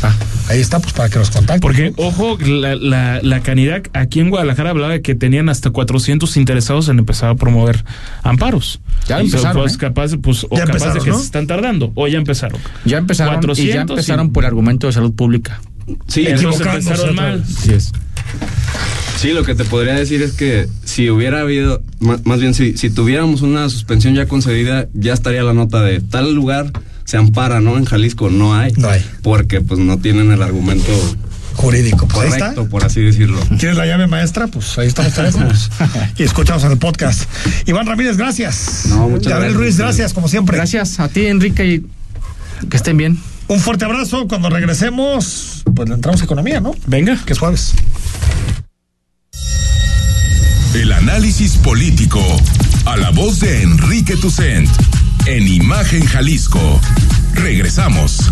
Ah, ahí está, pues para que los contacten. Porque, ojo, la, la, la Canirac aquí en Guadalajara hablaba de que tenían hasta 400 interesados en empezar a promover amparos. Ya empezaron, Pues, ¿eh? capaz, pues, o Ya capaz de empezaron, que ¿no? se están tardando, o ya empezaron. Ya empezaron y ya 400 empezaron y- por argumento de salud pública. Sí, empezaron mal. Así es. Sí, lo que te podría decir es que si hubiera habido, ma- más bien si, si tuviéramos una suspensión ya concedida, ya estaría la nota de tal lugar se ampara, ¿no? En Jalisco no hay. No hay. Porque pues no tienen el argumento jurídico. Pues ahí está. por así decirlo. ¿Quieres la llave maestra? Pues ahí están los teléfonos. [laughs] y escuchamos en el podcast. Iván Ramírez, gracias. No, muchas Gabriel gracias. Ruiz, gracias, como siempre. Gracias a ti, Enrique, y que estén bien. Un fuerte abrazo. Cuando regresemos, pues le entramos a economía, ¿no? Venga. Que es jueves. El análisis político. A la voz de Enrique Tucent. En Imagen Jalisco. Regresamos.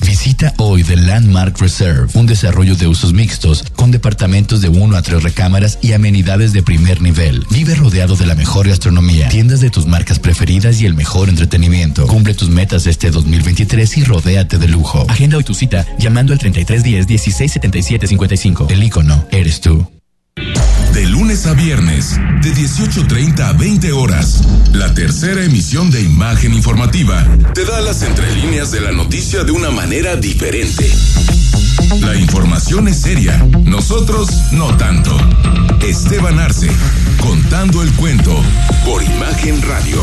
Visita hoy The Landmark Reserve, un desarrollo de usos mixtos con departamentos de 1 a 3 recámaras y amenidades de primer nivel. Vive rodeado de la mejor gastronomía, tiendas de tus marcas preferidas y el mejor entretenimiento. Cumple tus metas este 2023 y rodéate de lujo. Agenda hoy tu cita llamando al 3310 1677 55. El icono eres tú. De lunes a viernes, de 18.30 a 20 horas, la tercera emisión de Imagen Informativa te da las entrelíneas de la noticia de una manera diferente. La información es seria, nosotros no tanto. Esteban Arce, contando el cuento por Imagen Radio.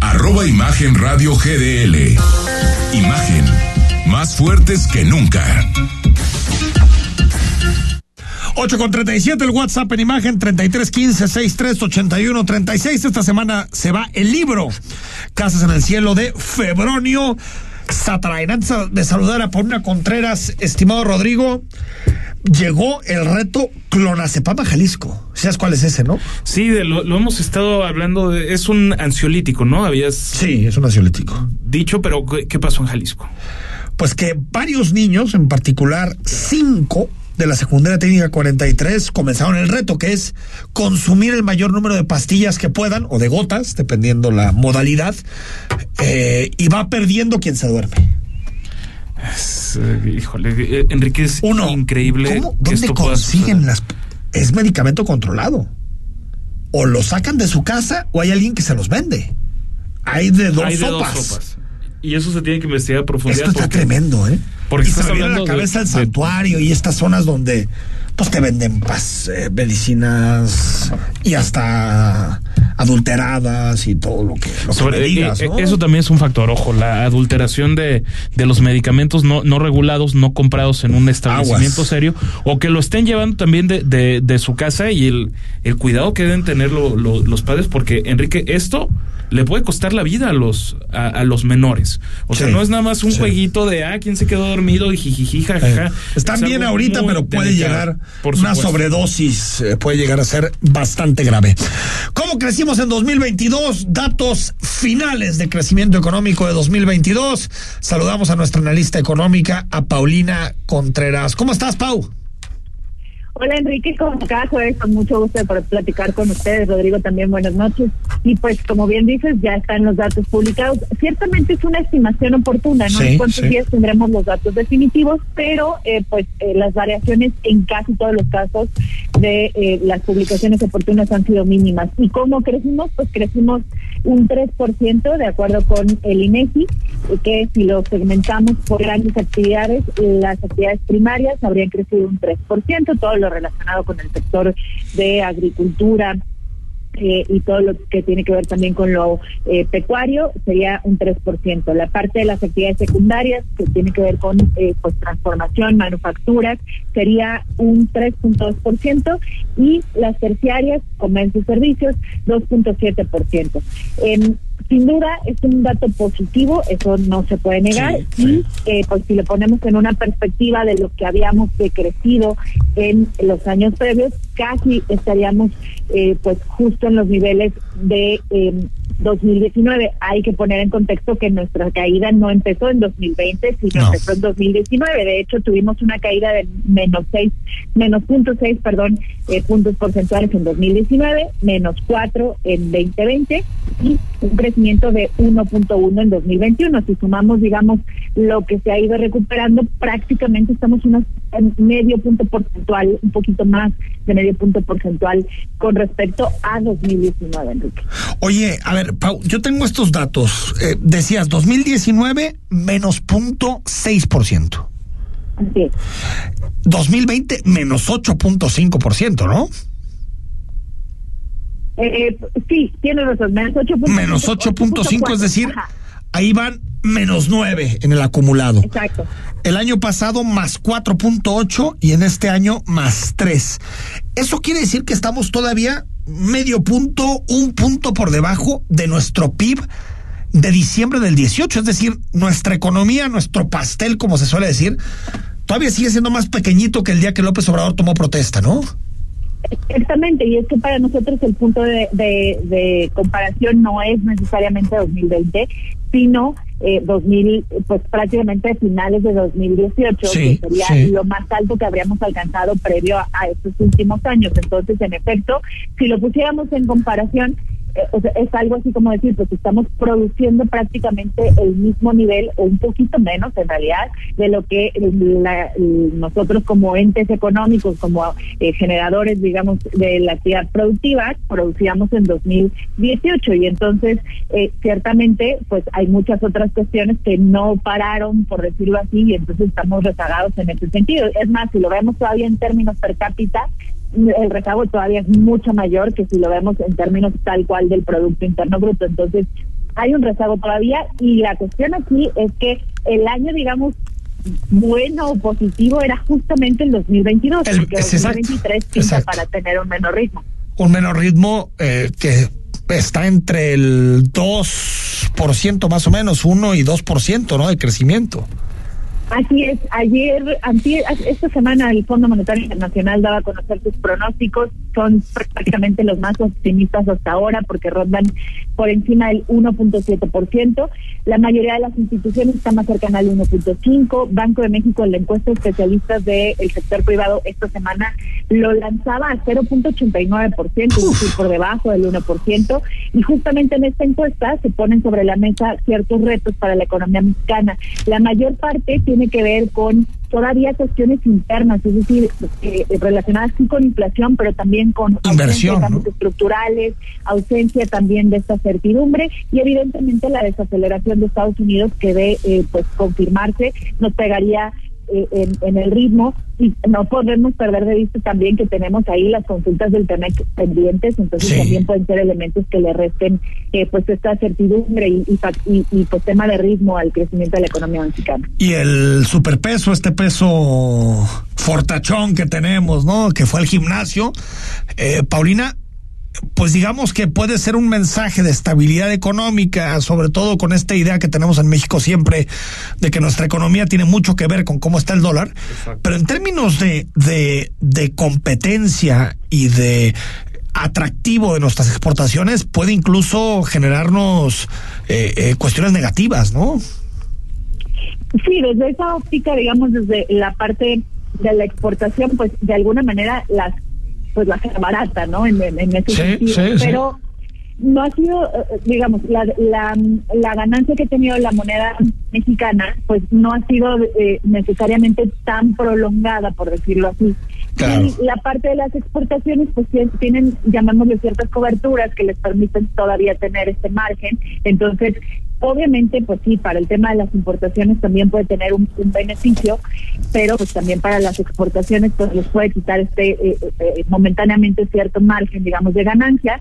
arroba Imagen Radio GDL. Imagen, más fuertes que nunca. 8 con 37, el WhatsApp en imagen 3315 6381 36. Esta semana se va el libro Casas en el Cielo de Febronio Satrain. Antes de saludar a Paulina Contreras, estimado Rodrigo, llegó el reto Clonazepam a Jalisco. ¿Sabes cuál es ese, no? Sí, de lo, lo hemos estado hablando. De, es un ansiolítico, ¿no? Habías. Sí, es un ansiolítico. Dicho, pero ¿qué, qué pasó en Jalisco? Pues que varios niños, en particular cinco, de la secundaria técnica 43 comenzaron el reto, que es consumir el mayor número de pastillas que puedan, o de gotas, dependiendo la modalidad, eh, y va perdiendo quien se duerme. Es, eh, híjole, eh, Enrique, es Uno, increíble. ¿Cómo? que ¿Dónde esto consiguen las...? Es medicamento controlado. O lo sacan de su casa o hay alguien que se los vende. Hay de dos Hay de sopas. dos sopas. Y eso se tiene que investigar a profundidad. Esto está porque- tremendo, ¿eh? Porque y se me la hablando de- cabeza el de- santuario y estas zonas donde pues te venden pas, eh, medicinas y hasta adulteradas y todo lo que, lo que Sobre- me digas, eh, ¿no? eh, Eso también es un factor, ojo, la adulteración de, de los medicamentos no, no regulados, no comprados en un establecimiento Aguas. serio, o que lo estén llevando también de, de, de su casa y el, el cuidado que deben tener lo- lo- los padres, porque Enrique, esto le puede costar la vida a los, a, a los menores. O sea, no es nada más un sí. jueguito de, ah, quién se quedó dormido y jijiji, jajaja. Eh, Están Es bien ahorita, pero puede delicado, llegar por una sobredosis, eh, puede llegar a ser bastante grave. ¿Cómo crecimos en 2022? Datos finales de crecimiento económico de 2022. Saludamos a nuestra analista económica, a Paulina Contreras. ¿Cómo estás, Pau? Hola Enrique, como cada jueves con mucho gusto de poder platicar con ustedes. Rodrigo también buenas noches. Y pues como bien dices, ya están los datos publicados. Ciertamente es una estimación oportuna, ¿no? Sí, en cuántos sí. días tendremos los datos definitivos, pero eh, pues eh, las variaciones en casi todos los casos de eh, las publicaciones oportunas han sido mínimas. ¿Y cómo crecimos? Pues crecimos un 3% de acuerdo con el INEGI que si lo segmentamos por grandes actividades, las actividades primarias habrían crecido un 3%, todo relacionado con el sector de agricultura, eh, y todo lo que tiene que ver también con lo eh, pecuario sería un 3%. La parte de las actividades secundarias que tiene que ver con eh, pues transformación, manufacturas, sería un 3.2% y las terciarias, comercio y servicios, 2.7%. Sin duda es un dato positivo, eso no se puede negar. Y eh, pues si lo ponemos en una perspectiva de lo que habíamos decrecido en los años previos, casi estaríamos eh, pues justo en los niveles de eh, 2019. Hay que poner en contexto que nuestra caída no empezó en 2020, sino No. empezó en 2019. De hecho, tuvimos una caída de menos seis, menos punto seis, perdón, eh, puntos porcentuales en 2019, menos cuatro en 2020 y un crecimiento de 1.1 en 2021. Si sumamos, digamos, lo que se ha ido recuperando, prácticamente estamos unos en medio punto porcentual, un poquito más de medio punto porcentual con respecto a 2019, Enrique. Oye, a ver, Pau, yo tengo estos datos. Eh, decías, 2019 menos punto seis por ciento. Así es. 2020 menos 8.5%, ¿no? Eh, sí, tiene razón, menos 8.5. Menos 8.5, es decir, Ajá, ahí van menos 9 en el acumulado. exacto. El año pasado más 4.8 y en este año más 3. Eso quiere decir que estamos todavía medio punto, un punto por debajo de nuestro PIB de diciembre del 18. Es decir, nuestra economía, nuestro pastel, como se suele decir, todavía sigue siendo más pequeñito que el día que López Obrador tomó protesta, ¿no? Exactamente, y es que para nosotros el punto de, de, de comparación no es necesariamente 2020, sino eh, 2000, pues prácticamente finales de 2018, Sí, que sería sí. lo más alto que habríamos alcanzado previo a, a estos últimos años. Entonces, en efecto, si lo pusiéramos en comparación, sea, es algo así como decir, pues estamos produciendo prácticamente el mismo nivel o un poquito menos en realidad de lo que la- nosotros como entes económicos, como eh, generadores, digamos, de la actividad productiva, producíamos en 2018 y entonces eh, ciertamente pues hay muchas otras cuestiones que no pararon, por decirlo así, y entonces estamos rezagados en ese sentido. Es más, si lo vemos todavía en términos per cápita, el rezago todavía es mucho mayor que si lo vemos en términos tal cual del Producto Interno Bruto. Entonces, hay un rezago todavía y la cuestión aquí es que el año, digamos, bueno o positivo era justamente el 2022, El- porque el es exacto, 2023 pinta para tener un menor ritmo. Un menor ritmo eh, que está entre el 2% más o menos, 1 y 2%, ¿no? De crecimiento. Así es, ayer, esta semana el Fondo Monetario Internacional daba a conocer sus pronósticos, son prácticamente los más optimistas hasta ahora porque rondan por encima del 1.7%, la mayoría de las instituciones están más cercanas al 1.5%, Banco de México en la encuesta de especialistas del sector privado esta semana lo lanzaba a 0.89%, es decir, por debajo del 1%, y justamente en esta encuesta se ponen sobre la mesa ciertos retos para la economía mexicana. La mayor parte tiene que ver con todavía cuestiones internas, es decir, eh, relacionadas sí con inflación, pero también con ausencia Inversión, estructurales, ausencia también de esta certidumbre y evidentemente la desaceleración de Estados Unidos que de eh, pues confirmarse nos pegaría en, en el ritmo y no podemos perder de vista también que tenemos ahí las consultas del TEMEC pendientes, entonces Sí. también pueden ser elementos que le resten eh, pues esta certidumbre y, y, fac- y, y, pues tema de ritmo al crecimiento de la economía mexicana. Y el superpeso, este peso fortachón que tenemos, ¿no? Que fue al gimnasio. Eh, Paulina, pues digamos que puede ser un mensaje de estabilidad económica, sobre todo con esta idea que tenemos en México siempre de que nuestra economía tiene mucho que ver con cómo está el dólar. Pero en términos de, de, de competencia y de atractivo de nuestras exportaciones, puede incluso generarnos eh, eh, cuestiones negativas, ¿no? Sí, desde esa óptica, digamos, desde la parte de la exportación, pues de alguna manera las pues las barata, ¿no? En, en, en ese Sí, sentido. sí. Pero no ha sido, eh, digamos, la, la, la ganancia que ha tenido la moneda mexicana, pues no ha sido eh, necesariamente tan prolongada, por decirlo así. Claro. Y la parte de las exportaciones, pues tien- tienen, llamámosle ciertas coberturas que les permiten todavía tener este margen. Entonces, Obviamente, pues sí, para el tema de las importaciones también puede tener un, beneficio, pero pues también para las exportaciones pues les puede quitar este eh, eh, momentáneamente cierto margen, digamos, de ganancias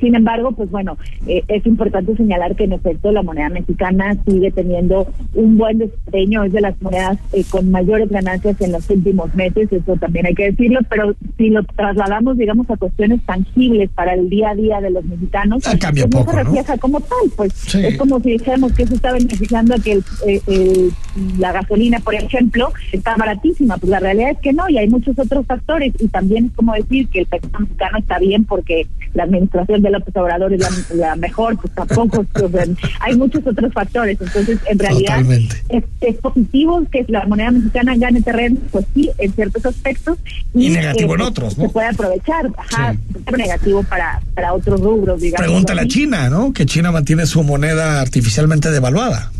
sin embargo, pues bueno, eh, es importante señalar que en efecto la moneda mexicana sigue teniendo un buen desempeño, es de las monedas eh, con mayores ganancias en los últimos meses, eso también hay que decirlo, pero si lo trasladamos, digamos, a cuestiones tangibles para el día a día de los mexicanos, ah, pues poco, no se ¿no? refleja como tal, pues es como si dijéramos que se está beneficiando a que el, eh, el- la gasolina, por ejemplo, está baratísima, pues la realidad es que no, y hay muchos otros factores, y también es como decir que el peso mexicano está bien porque la administración de López Obrador es la, la mejor, pues tampoco, hay muchos otros factores, entonces en realidad Totalmente. es, positivo que la moneda mexicana gane terreno, pues sí, en ciertos aspectos. Y negativo en eh, otros, Se ¿no? puede aprovechar, ajá, negativo para, para otros rubros, digamos. Pregúntale a. China, ¿no? Que China mantiene su moneda artificialmente devaluada.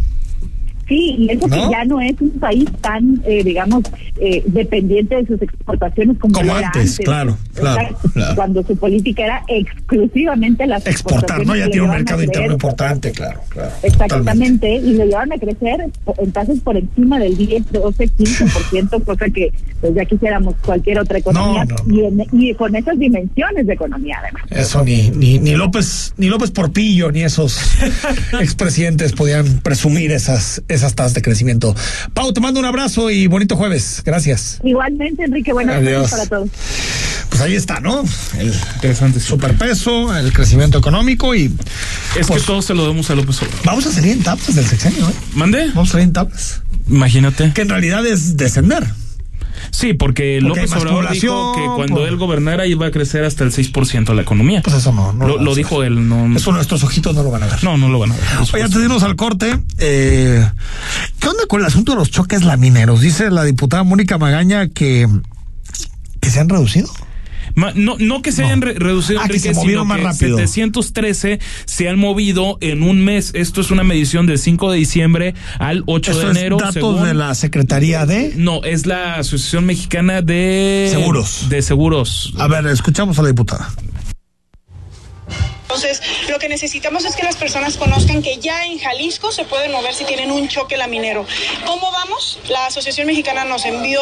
Sí, y eso ¿No? que ya no es un país tan, eh, digamos, eh, dependiente de sus exportaciones como, Como era antes, claro, claro. Cuando su política era exclusivamente las Exportar, ¿no? Ya tiene un mercado interno importante, claro, claro. Exactamente, y lo llevaron a crecer en tasas por encima del 10, 12, 15%, cosa que pues ya quisiéramos cualquier otra economía No, Y, en- y con esas dimensiones de economía además. Eso ni, ni, ni López, ni López Porpillo, ni esos [laughs] expresidentes podían presumir esas, esas tasas de crecimiento. Pau, te mando un abrazo y bonito jueves. Gracias. Igualmente, Enrique, buenas Adiós. noches para todos. Pues ahí está, ¿no? El superpeso, el crecimiento económico y. Es pues, que todo se lo demos a López Obrador. Vamos a salir en tablas del sexenio, ¿eh? ¿Mande? Vamos a salir en tablas. Imagínate. Que en realidad es descender. Sí, porque, López Obrador dijo que cuando por- él gobernara iba a crecer hasta el 6% la economía. Pues eso no. no lo, dijo él, no. Eso nuestros ojitos no lo van a ver. No, no lo van a ver. Oye, antes de irnos al corte, eh, ¿qué onda con el asunto de los choques lamineros? Dice la diputada Mónica Magaña que, que se han reducido. No, no que se hayan re- reducido, Ah, que Enrique, se movieron sino más que rápido. 713 se han movido en un mes. Esto es una medición del 5 de diciembre al 8 Esto de es enero. datos según- de la Secretaría de... No, es la Asociación Mexicana de... Seguros. De Seguros. A ver, escuchamos a la diputada. Entonces, lo que necesitamos es que las personas conozcan que ya en Jalisco se pueden mover si tienen un choque laminero. ¿Cómo vamos? La Asociación Mexicana nos envió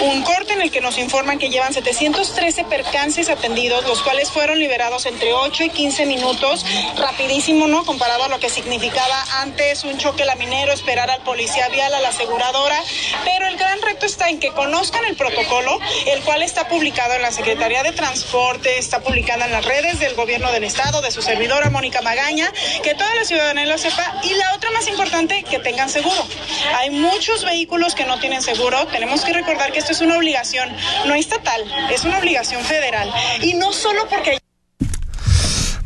un corte en el que nos informan que llevan 713 percances atendidos, los cuales fueron liberados entre 8 y 15 minutos, rapidísimo, ¿no? Comparado a lo que significaba antes un choque laminero, esperar al policía vial, a la aseguradora. Pero el gran reto está en que conozcan el protocolo, el cual está publicado en la Secretaría de Transporte, está publicado en las redes del gobierno del estado, de su servidora Mónica Magaña, que toda la ciudadanía lo sepa. Y la otra más importante, que tengan seguro. Hay muchos vehículos que no tienen seguro. Tenemos que recordar que esto es una obligación no estatal, es una obligación federal. Y no solo porque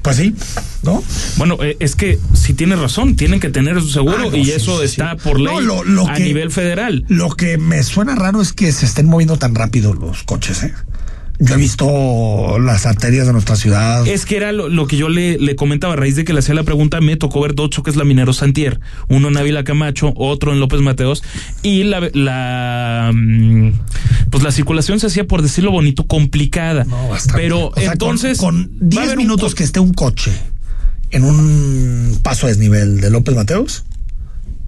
Pues sí, ¿no? Bueno, eh, es que si tiene razón, tienen que tener su seguro Ah, no, y sí, eso sí, sí. está por ley No, lo- lo a que- nivel federal. Lo que me suena raro es que se estén moviendo tan rápido los coches, ¿eh? Yo he visto las arterias de nuestra ciudad. Es que era lo, lo que yo le, le comentaba a raíz de que le hacía la pregunta. Me tocó ver dos choques lamineros Santier, uno en Ávila Camacho, otro en López Mateos, y la, la mm, pues la circulación se hacía, por decirlo bonito, complicada. Pero O sea, con- entonces con, va a 10 haber un minutos que esté un coche en un paso a desnivel de López Mateos,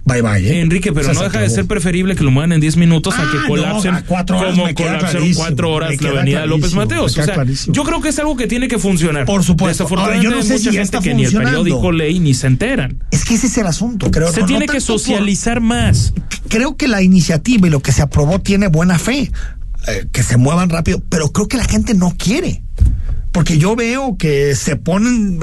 bye bye. ¿eh? Enrique, pero O sea, no deja de ser preferible que lo muevan en 10 minutos a Ah, que no, colapsen a cuatro horas como me queda colapsaron clarísimo, cuatro me horas la avenida López Mateos. me O queda sea, clarísimo. yo creo que es algo que tiene que funcionar. Por supuesto. Desafortunadamente Ahora, yo no sé hay mucha si gente que ni el periódico lee ni se enteran. Es que ese es el asunto, creo. Se no- no tiene que por- socializar más. creo que la iniciativa y lo que se aprobó tiene buena fe, eh, que se muevan rápido, pero creo que la gente no quiere. Porque yo veo que se ponen,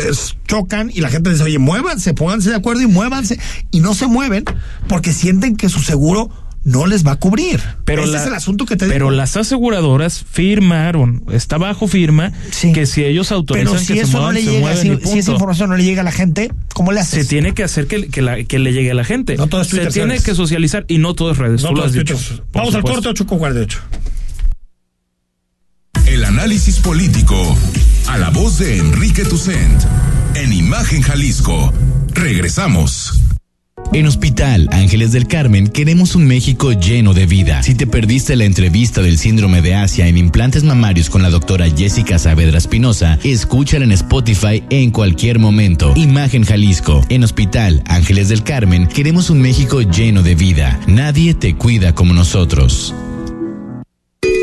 chocan y la gente dice, oye, muévanse, pónganse de acuerdo y muévanse. Y no se mueven porque sienten que su seguro no les va a cubrir. Pero Ese la- es el asunto que te Pero digo. las aseguradoras firmaron, está bajo firma, que si ellos autorizan Pero si que se eso no muevan, le se llega, mueven si, y si esa información no le llega a la gente, ¿cómo le haces? Se tiene que hacer que, que la- que le llegue a la gente. No todo es se Twitter, tiene ¿sabes? que socializar y no todo es redes. No tú lo has dicho. Vamos al corte 8 con 48. El análisis político a la voz de Enrique Tucent en Imagen Jalisco. Regresamos. En Hospital Ángeles del Carmen queremos un México lleno de vida. Si te perdiste la entrevista del síndrome de Asia en implantes mamarios con la doctora Jessica Saavedra Espinosa, escúchala en Spotify en cualquier momento. Imagen Jalisco. En Hospital Ángeles del Carmen queremos un México lleno de vida. Nadie te cuida como nosotros.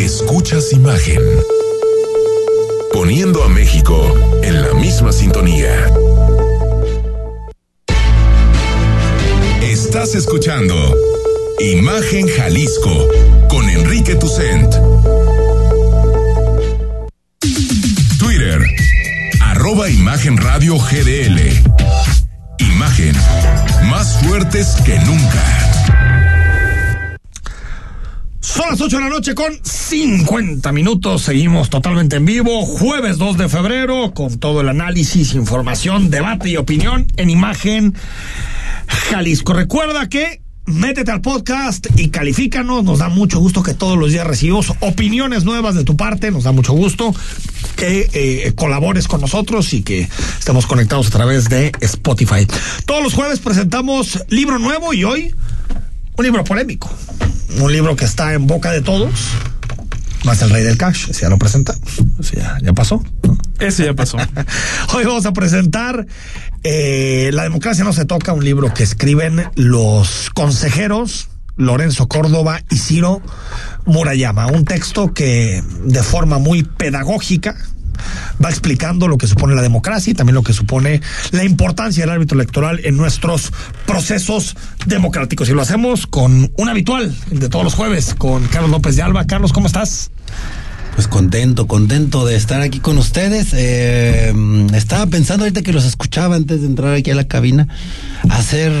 Escuchas imagen. Poniendo a México en la misma sintonía. Estás escuchando Imagen Jalisco con Enrique Tucent. Twitter, arroba Imagen Radio GDL. Imagen, más fuertes que nunca. Son las 8 de la noche con 50 minutos. Seguimos totalmente en vivo. Jueves 2 de febrero con todo el análisis, información, debate y opinión en imagen Jalisco. Recuerda que métete al podcast y califícanos. Nos da mucho gusto que todos los días recibimos opiniones nuevas de tu parte. Nos da mucho gusto que eh, colabores con nosotros y que estemos conectados a través de Spotify. Todos los jueves presentamos libro nuevo y hoy un libro polémico. Un libro que está en boca de todos. Más el rey del cash, ese ya lo presenta. Ese ya, ya pasó. ¿no? Ese ya pasó. [laughs] Hoy vamos a presentar eh, La democracia no se toca, un libro que escriben los consejeros Lorenzo Córdoba y Ciro Murayama. Un texto que de forma muy pedagógica va explicando lo que supone la democracia y también lo que supone la importancia del árbitro electoral en nuestros procesos democráticos. Y lo hacemos con un habitual de todos los jueves, con Carlos López de Alba. Carlos, ¿cómo estás? Pues contento, contento de estar aquí con ustedes. Eh, estaba pensando ahorita que los escuchaba antes de entrar aquí a la cabina, hacer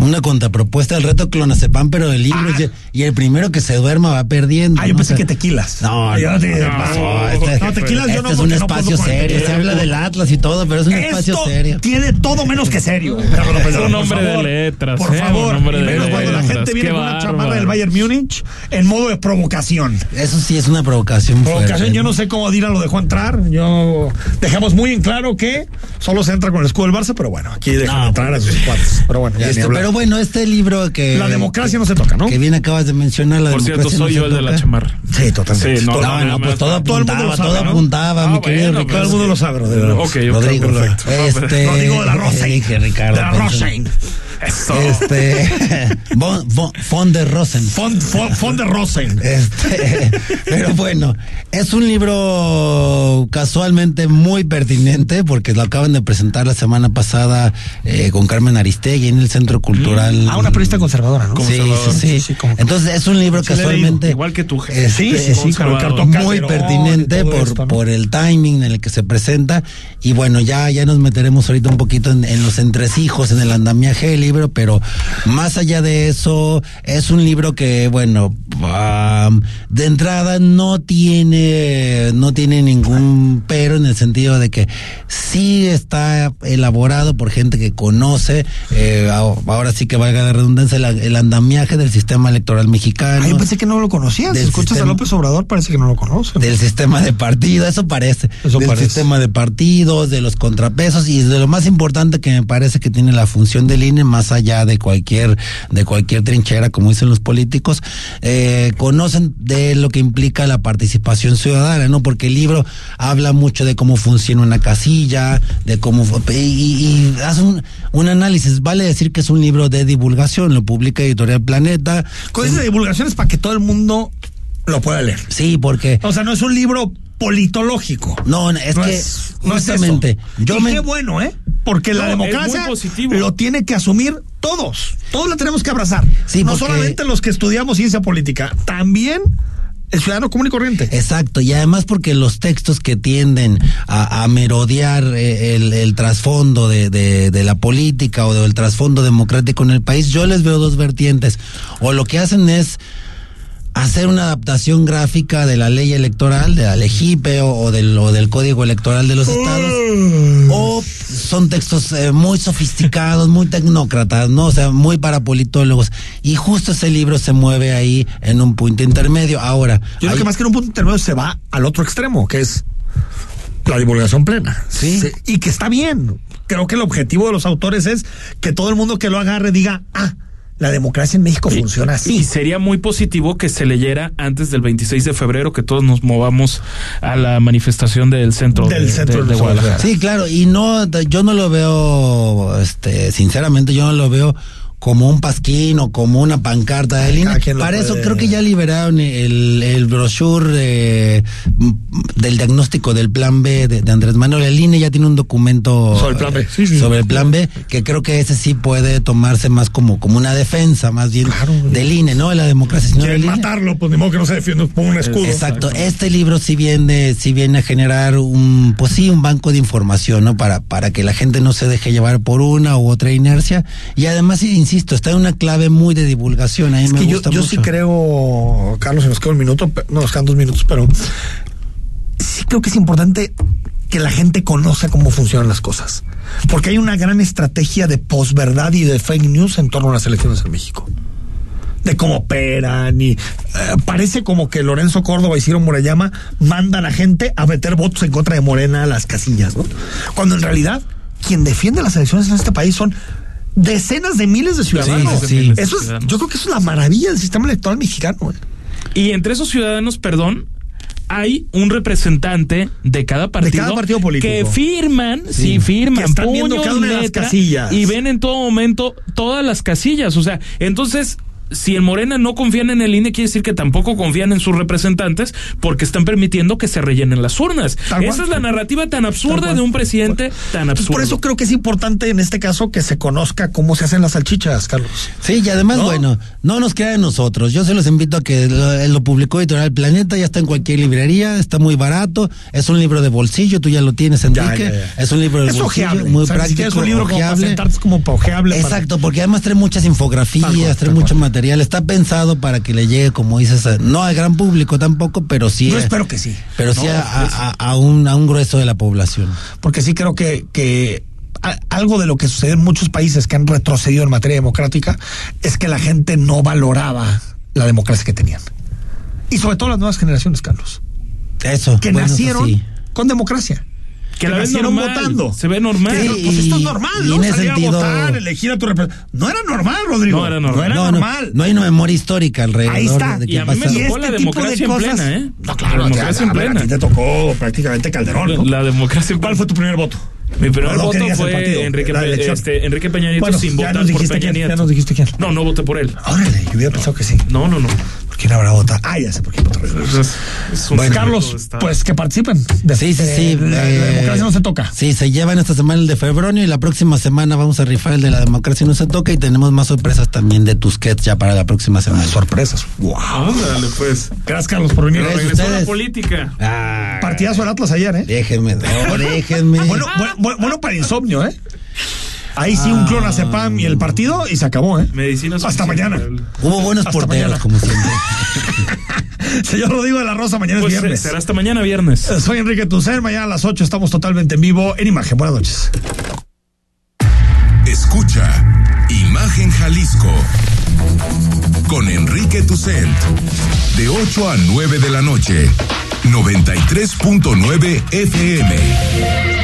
una contrapropuesta del reto clonazepam, pero de libros ah. y, y, el primero que se duerma va perdiendo. Ah, yo ¿no? pensé o sea, que tequilas. No, yo no, te, no, no, este, no, tequilas este yo no. es un espacio serio. Se habla del Atlas y todo, pero es un Esto espacio serio. Tiene todo menos que serio. [laughs] es un hombre de letras. Por eh, favor, y menos cuando la gente viene con una chamarra del Bayern Múnich en modo de provocación. Eso sí es una provocación. Provocación, fuerte, yo no sé cómo Dina lo dejó entrar. Yo dejamos muy en claro que solo se entra con el escudo del Barça, pero bueno, aquí dejan No, entrar a sus cuates. Pero bueno, ya Este. Pero bueno, este libro que. La democracia no se toca, ¿no? Que bien acabas de mencionar, la Por cierto, soy no yo el de la toca. chamarra. Sí, totalmente. Sí, no, No, no, no, no, pues todo todo el mundo apuntaba, lo sabe, todo ¿no? apuntaba, Ah, mi querido bueno, Ricardo. Todo el mundo lo sabe, de verdad. Ok, ok, Rodrigo. perfecto. Este, Rodrigo de la Rosa. Dije Ricardo. De la pensé. Eso. Este, [laughs] von, von, von der Rosen. Fond, fond, fond de Rosen. Este, [laughs] pero bueno, es un libro casualmente muy pertinente porque lo acaban de presentar la semana pasada eh, con Carmen Aristegui en el Centro Cultural. Ah, una periodista conservadora, ¿no? Sí, sí, sí. Entonces es un libro Sí, casualmente Igual que tú, jefe. Este, Sí, sí, sí, muy pertinente por, esto, ¿no? por el timing en el que se presenta. Y bueno, ya, ya nos meteremos ahorita un poquito en, en los entresijos, en el andamiaje del libro, pero más allá de eso, es un libro que, bueno, um, de entrada no tiene, no tiene ningún pero en el sentido de que sí está elaborado por gente que conoce, eh, ahora sí que valga la redundancia, el, el andamiaje del sistema electoral mexicano Ah, yo pensé que no lo conocías. Si escuchas a López Obrador, parece que no lo conoce. del sistema de partido, eso parece, Eso del parece. sistema de partidos, de los contrapesos y de lo más importante que me parece que tiene la función del INE más allá de cualquier de cualquier trinchera como dicen los políticos, eh, conocen de lo que implica la participación ciudadana, ¿no? Porque el libro habla mucho de cómo funciona una casilla, de cómo y, hace un, un análisis, vale decir que es un libro de divulgación, lo publica Editorial Planeta. Con esa divulgación es para que todo el mundo lo pueda leer. Sí, porque O sea, no es un libro politológico. no, es No que es- no es justamente yo y me qué bueno, ¿eh? Porque la No, democracia lo tiene que asumir todos. Todos la tenemos que abrazar. Sí, no porque- solamente los que estudiamos ciencia política, también el ciudadano común y corriente. Exacto, y además porque los textos que tienden a, a merodear eh, el, el trasfondo de, de, de, la política o del trasfondo democrático en el país, yo les veo dos vertientes. O lo que hacen es hacer una adaptación gráfica de la ley electoral, de la LEGIPE o, o, del, o del código electoral de los estados, o son textos eh, muy sofisticados, muy tecnócratas, ¿no? O sea, muy para politólogos. Y justo ese libro se mueve ahí en un punto intermedio. Ahora. Yo creo que más que en un punto intermedio se va al otro extremo, que es la divulgación plena. Sí. sí. Y que está bien. Creo que el objetivo de los autores es que todo el mundo que lo agarre diga, ah, la democracia en México y, funciona así. Y sería muy positivo que se leyera antes del 26 de febrero, que todos nos movamos a la manifestación del centro, del de, centro de, de Guadalajara. Sí, claro, y no, yo no lo veo, este, sinceramente, yo no lo veo como un pasquín o como una pancarta del INE. Para eso creo que ya liberaron el, el brochure eh, del diagnóstico del plan B de, de, Andrés Manuel. El INE ya tiene un documento sobre el plan B, sí, sí. sobre el plan B que creo que ese sí puede tomarse más como, como una defensa, más bien claro, del INE, ¿no? De la democracia. Sino Quieren matarlo, pues ni modo que no se defienda con un escudo. Exacto. Exacto. Este libro sí viene, sí viene a generar un, pues sí, un banco de información, ¿no? Para, para que la gente no se deje llevar por una u otra inercia. Y además, insisto, está en una clave muy de divulgación. A mí es me que gusta yo, yo mucho. sí creo, Carlos, se nos queda un minuto, no nos quedan dos minutos, pero sí creo que es importante que la gente conozca cómo funcionan las cosas. Porque hay una gran estrategia de posverdad y de fake news en torno a las elecciones en México. De cómo operan y eh, parece como que Lorenzo Córdoba y Ciro Murayama mandan a gente a meter votos en contra de Morena a las casillas, ¿no? Cuando en realidad quien defiende las elecciones en este país son decenas de miles de ciudadanos. Sí, sí. Eso es, yo creo que eso es la maravilla del sistema electoral mexicano. Y entre esos ciudadanos, perdón, hay un representante de cada partido, de cada partido político. que firman, sí, sí firman, que están puño viendo cada una de las casillas y ven en todo momento todas las casillas. O sea, entonces si en Morena no confían en el INE, quiere decir que tampoco confían en sus representantes porque están permitiendo que se rellenen las urnas. Tal Esa cual. es la narrativa tan absurda de un presidente tan absurdo. Por eso creo que es importante en este caso que se conozca cómo se hacen las salchichas, Carlos. Sí, y además, ¿No? bueno, no nos queda de nosotros. Yo se los invito a que lo, lo publicó Editorial Planeta, ya está en cualquier librería, está muy barato, es un libro de bolsillo, tú ya lo tienes, Enrique. Ya, ya, ya. Es un libro de es bolsillo, ojeable. muy o sea, práctico. es un libro ojeable. como, como ojeable. Exacto, para... porque además trae muchas infografías, trae tal mucho cual. Material. Está pensado para que le llegue, como dices, a, no al gran público tampoco, pero sí. Yo espero que sí. Pero no, sí a, a, a, un, a un grueso de la población. Porque sí creo que, que algo de lo que sucede en muchos países que han retrocedido en materia democrática es que la gente no valoraba la democracia que tenían. Y sobre todo las nuevas generaciones, Carlos. Eso. Que bueno, nacieron sí. con democracia que, la nacieron normal, votando. Se ve normal. Sí, pues esto es normal, ¿no? Salir sentido... a votar, elegir a tu representante. No era normal, Rodrigo. No era normal. No era no, normal. No, no, hay una memoria histórica alrededor. Ahí está. De y a mí me tocó la democracia en plena, ¿eh? No, claro, la democracia ya, en plena. A ti te tocó prácticamente Calderón, ¿no? La democracia en ¿Cuál fue tu primer voto? Mi primer no, voto fue Enrique, este, Enrique Peña Nieto bueno, sin votar por Peña quién, Nieto. Ya nos dijiste quién. No, no voté por él. Órale, yo hubiera pensado que sí. No, no, no. ¿Por quién habrá votado? Ah, ya sé por quién votó. Es, es bueno, Carlos, está... pues que participen. De, sí, sí, sí. La, eh, la, democracia no se toca. Sí, se llevan esta semana el de Febronio y la próxima semana vamos a rifar el de la democracia no se toca y tenemos más sorpresas también de Tusquets ya para la próxima semana. Sorpresas. Wow. Ándale, pues. Gracias, Carlos, por venir. Regresó a la política. Ah, Partidazo del Atlas ayer, ¿eh? Déjenme, no, déjenme. bueno, bueno, bueno para insomnio, ¿eh? Ahí sí, un clonazepam y el partido y se acabó, ¿eh? Medicina Hasta mañana. Hubo buenos hasta porteros, mañana. como siempre. [laughs] Señor Rodrigo de la Rosa, mañana pues es viernes. Será hasta mañana viernes. Soy Enrique Tucen, mañana a las 8 estamos totalmente en vivo en Imagen. Buenas noches. Escucha Imagen Jalisco con Enrique Tucent de 8 a 9 de la noche, 93.9 FM.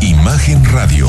Imagen Radio